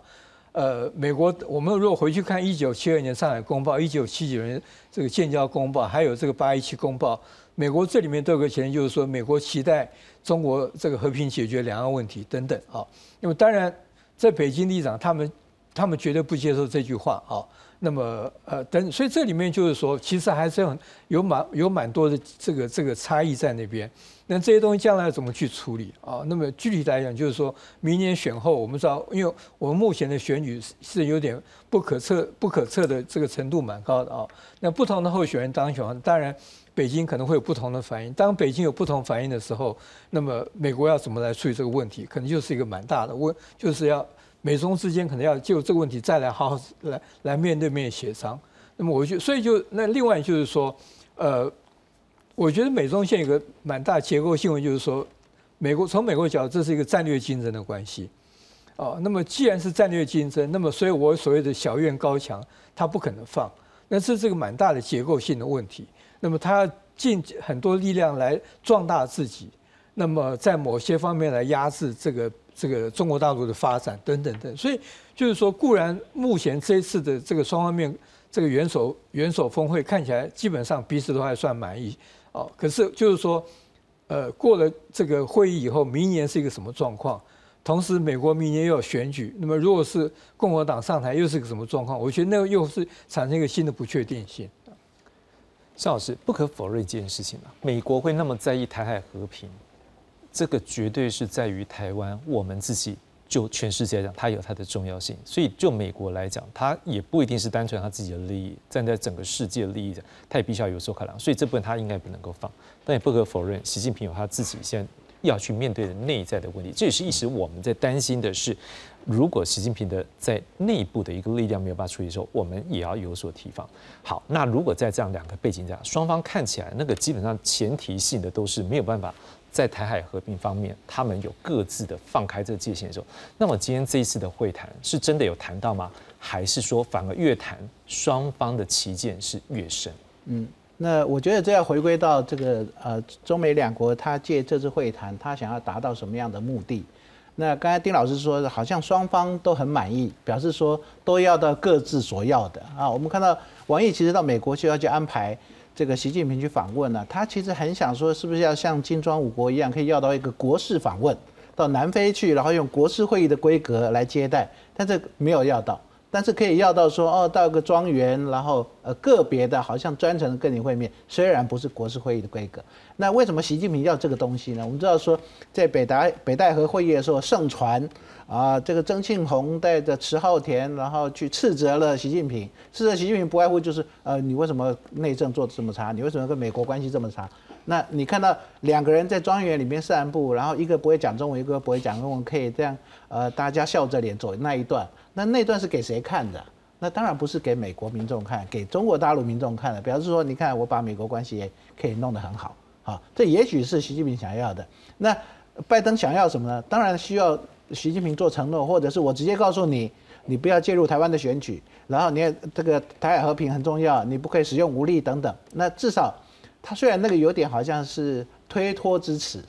呃，美国我们如果回去看一九七二年上海公报，一九七九年这个建交公报，还有这个八一七公报，美国这里面都有个前提，就是说美国期待中国这个和平解决两岸问题等等啊。那么当然在北京立场，他们他们绝对不接受这句话啊。那么呃等，所以这里面就是说，其实还是有有蛮有蛮多的这个这个差异在那边。那这些东西将来怎么去处理啊？那么具体来讲，就是说明年选后，我们知道，因为我们目前的选举是有点不可测、不可测的这个程度蛮高的啊。那不同的候选人当选，当然北京可能会有不同的反应。当北京有不同反应的时候，那么美国要怎么来处理这个问题，可能就是一个蛮大的问，就是要。美中之间可能要就这个问题再来好好来来面对面协商。那么我就所以就那另外就是说，呃，我觉得美中现有个蛮大结构性问题，就是说，美国从美国角度这是一个战略竞争的关系。哦，那么既然是战略竞争，那么所以我所谓的小院高墙，他不可能放。那这是个蛮大的结构性的问题。那么他尽很多力量来壮大自己，那么在某些方面来压制这个。这个中国大陆的发展等等等，所以就是说，固然目前这一次的这个双方面这个元首元首峰会看起来基本上彼此都还算满意哦，可是就是说，呃，过了这个会议以后，明年是一个什么状况？同时，美国明年又有选举，那么如果是共和党上台，又是个什么状况？我觉得那个又是产生一个新的不确定性。邵老师，不可否认一件事情啊，美国会那么在意台海和平，这个绝对是在于台湾我们自己。就全世界来讲，它有它的重要性。所以就美国来讲，它也不一定是单纯他自己的利益，站在整个世界的利益的，它也必须要有所考量。所以这部分他应该不能够放。但也不可否认，习近平有他自己现在要去面对的内在的问题。这也是一时我们在担心的是，如果习近平的在内部的一个力量没有办法处理的时候，我们也要有所提防。好，那如果在这样两个背景下，双方看起来那个基本上前提性的都是没有办法。在台海和平方面，他们有各自的放开这个界限的时候，那么今天这一次的会谈是真的有谈到吗？还是说反而越谈双方的旗舰是越深？嗯，那我觉得这要回归到这个呃，中美两国他借这次会谈，他想要达到什么样的目的？那刚才丁老师说，好像双方都很满意，表示说都要到各自所要的啊。我们看到王毅其实到美国就要去安排。这个习近平去访问呢，他其实很想说，是不是要像金砖五国一样，可以要到一个国事访问，到南非去，然后用国事会议的规格来接待，但这没有要到，但是可以要到说，哦，到个庄园，然后呃个别的，好像专程跟你会面，虽然不是国事会议的规格，那为什么习近平要这个东西呢？我们知道说，在北达北戴河会议的时候，盛传。啊，这个曾庆红带着迟浩田，然后去斥责了习近平。斥责习近平不外乎就是，呃，你为什么内政做的这么差？你为什么跟美国关系这么差？那你看到两个人在庄园里面散步，然后一个不会讲中文，一个不会讲中文，可以这样，呃，大家笑着脸走那一段。那那段是给谁看的？那当然不是给美国民众看，给中国大陆民众看的。表示说，你看我把美国关系也可以弄得很好，好，这也许是习近平想要的。那拜登想要什么呢？当然需要。习近平做承诺，或者是我直接告诉你，你不要介入台湾的选举，然后你这个台海和平很重要，你不可以使用武力等等。那至少他虽然那个有点好像是推脱之词，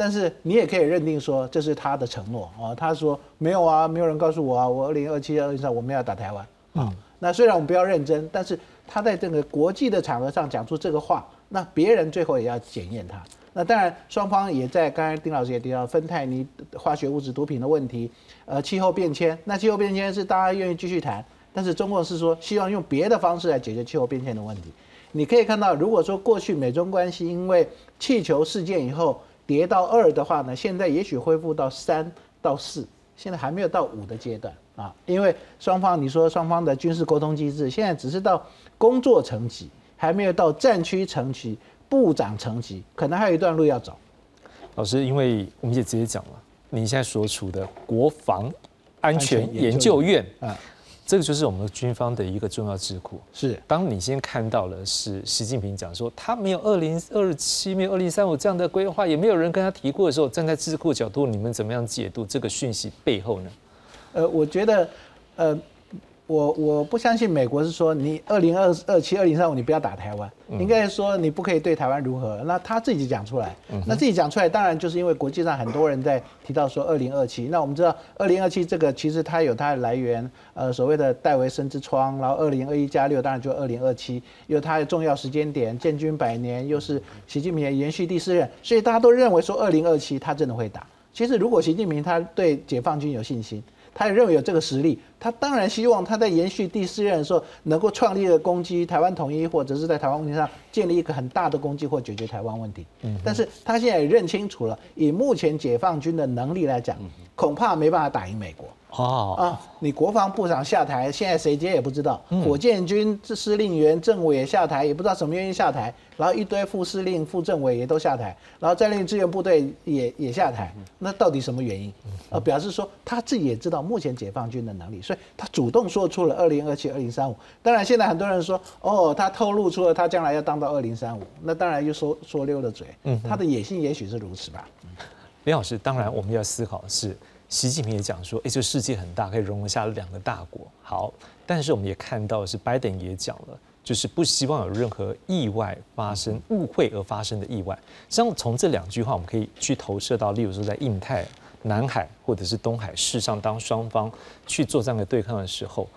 但是你也可以认定说这是他的承诺啊。他说没有啊，没有人告诉我啊，我二零二七、二零三我们要打台湾啊。那虽然我们不要认真，但是他在这个国际的场合上讲出这个话，那别人最后也要检验他。那当然，双方也在刚才丁老师也提到芬太尼化学物质毒品的问题，呃，气候变迁。那气候变迁是大家愿意继续谈，但是中共是说希望用别的方式来解决气候变迁的问题。你可以看到，如果说过去美中关系因为气球事件以后跌到二的话呢，现在也许恢复到三到四，现在还没有到五的阶段啊。因为双方你说双方的军事沟通机制现在只是到工作层级，还没有到战区层级。部长层级可能还有一段路要走。老师，因为我们也直接讲了，你现在所处的国防安全研究院啊，这个就是我们军方的一个重要智库。是，当你先看到了是习近平讲说他没有二零二七、没有二零三五这样的规划，也没有人跟他提过的时候，站在智库角度，你们怎么样解读这个讯息背后呢？呃，我觉得，呃。我我不相信美国是说你二零二二七二零三五你不要打台湾，应该说你不可以对台湾如何？那他自己讲出来，那自己讲出来，当然就是因为国际上很多人在提到说二零二七。那我们知道二零二七这个其实它有它的来源，呃，所谓的戴维森之窗，然后二零二一加六当然就二零二七，有它的重要时间点，建军百年，又是习近平延续第四任，所以大家都认为说二零二七他真的会打。其实如果习近平他对解放军有信心。他也认为有这个实力，他当然希望他在延续第四任的时候，能够创立一个攻击台湾统一，或者是在台湾问题上建立一个很大的攻击或解决台湾问题。嗯，但是他现在也认清楚了，以目前解放军的能力来讲，恐怕没办法打赢美国。哦啊，你国防部长下台，现在谁接也不知道。火箭军司令员、政委也下台，也不知道什么原因下台。然后一堆副司令、副政委也都下台，然后战略支援部队也也下台。那到底什么原因？呃，表示说他自己也知道目前解放军的能力，所以他主动说出了二零二七、二零三五。当然，现在很多人说，哦，他透露出了他将来要当到二零三五，那当然又说说溜了嘴。嗯，他的野心也许是如此吧。李老师，当然我们要思考的是。习近平也讲说，哎，这个世界很大，可以容得下两个大国。好，但是我们也看到是拜登也讲了，就是不希望有任何意外发生、误会而发生的意外。实际上，从这两句话，我们可以去投射到，例如说在印太、南海或者是东海，事实上当双方去做这样的对抗的时候，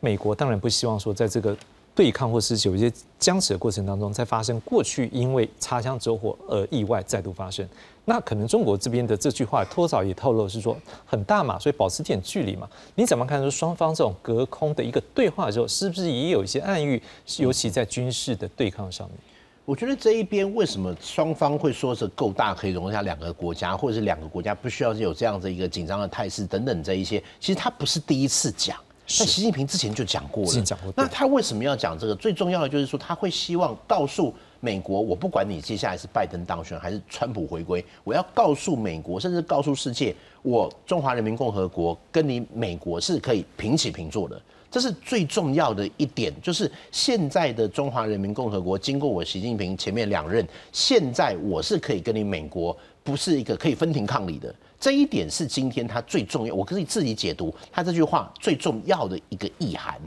美国当然不希望说在这个。对抗或是有一些僵持的过程当中，在发生过去因为擦枪走火而意外再度发生。那可能中国这边的这句话，多少也透露是说很大嘛，所以保持点距离嘛。你怎么看？说双方这种隔空的一个对话的时候，是不是也有一些暗喻？尤其在军事的对抗上面，我觉得这一边为什么双方会说是够大，可以容下两个国家，或者是两个国家不需要有这样的一个紧张的态势等等这一些，其实他不是第一次讲。那习近平之前就讲过了，讲过。那他为什么要讲这个？最重要的就是说，他会希望告诉美国，我不管你接下来是拜登当选还是川普回归，我要告诉美国，甚至告诉世界，我中华人民共和国跟你美国是可以平起平坐的。这是最重要的一点，就是现在的中华人民共和国经过我习近平前面两任，现在我是可以跟你美国不是一个可以分庭抗礼的。这一点是今天他最重要，我可以自己解读他这句话最重要的一个意涵。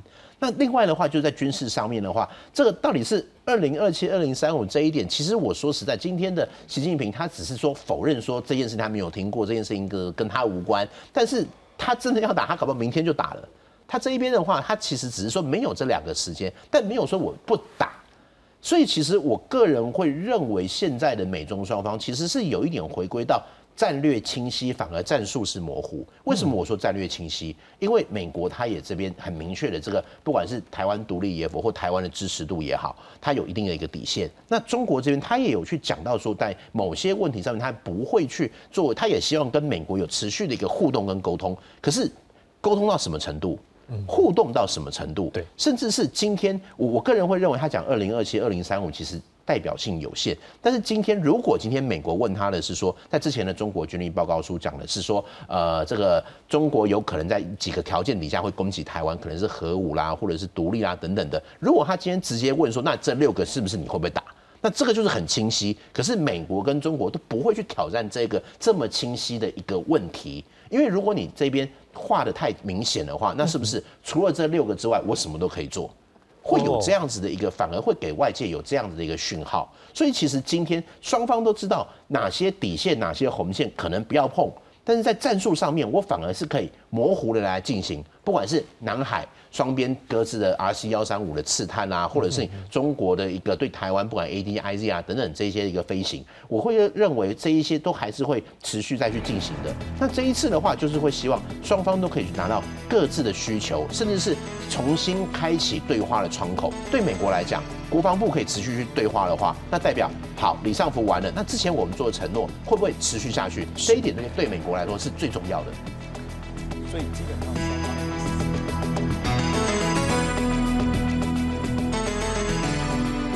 那另外的话，就在军事上面的话，这个到底是二零二七、二零三五这一点，其实我说实在，今天的习近平他只是说否认说这件事他没有听过，这件事情跟跟他无关。但是他真的要打，他搞不好明天就打了。他这一边的话，他其实只是说没有这两个时间，但没有说我不打。所以其实我个人会认为，现在的美中双方其实是有一点回归到。战略清晰，反而战术是模糊。为什么我说战略清晰？因为美国它也这边很明确的这个，不管是台湾独立也好，或台湾的支持度也好，它有一定的一个底线。那中国这边它也有去讲到说，在某些问题上面，它不会去做，它也希望跟美国有持续的一个互动跟沟通。可是沟通到什么程度？互动到什么程度？对，甚至是今天我我个人会认为，他讲二零二七、二零三五，其实。代表性有限，但是今天如果今天美国问他的是说，在之前的中国军力报告书讲的是说，呃，这个中国有可能在几个条件底下会攻击台湾，可能是核武啦，或者是独立啦等等的。如果他今天直接问说，那这六个是不是你会不会打？那这个就是很清晰。可是美国跟中国都不会去挑战这个这么清晰的一个问题，因为如果你这边画的太明显的话，那是不是除了这六个之外，我什么都可以做？会有这样子的一个，反而会给外界有这样子的一个讯号，所以其实今天双方都知道哪些底线、哪些红线可能不要碰，但是在战术上面，我反而是可以模糊的来进行，不管是南海。双边各自的 RC 幺三五的刺探啊，或者是中国的一个对台湾不管 AD、IZ 啊等等这些一个飞行，我会认为这一些都还是会持续再去进行的。那这一次的话，就是会希望双方都可以拿到各自的需求，甚至是重新开启对话的窗口。对美国来讲，国防部可以持续去对话的话，那代表好李尚福完了，那之前我们做的承诺会不会持续下去？这一点对对美国来说是最重要的。所以基本上。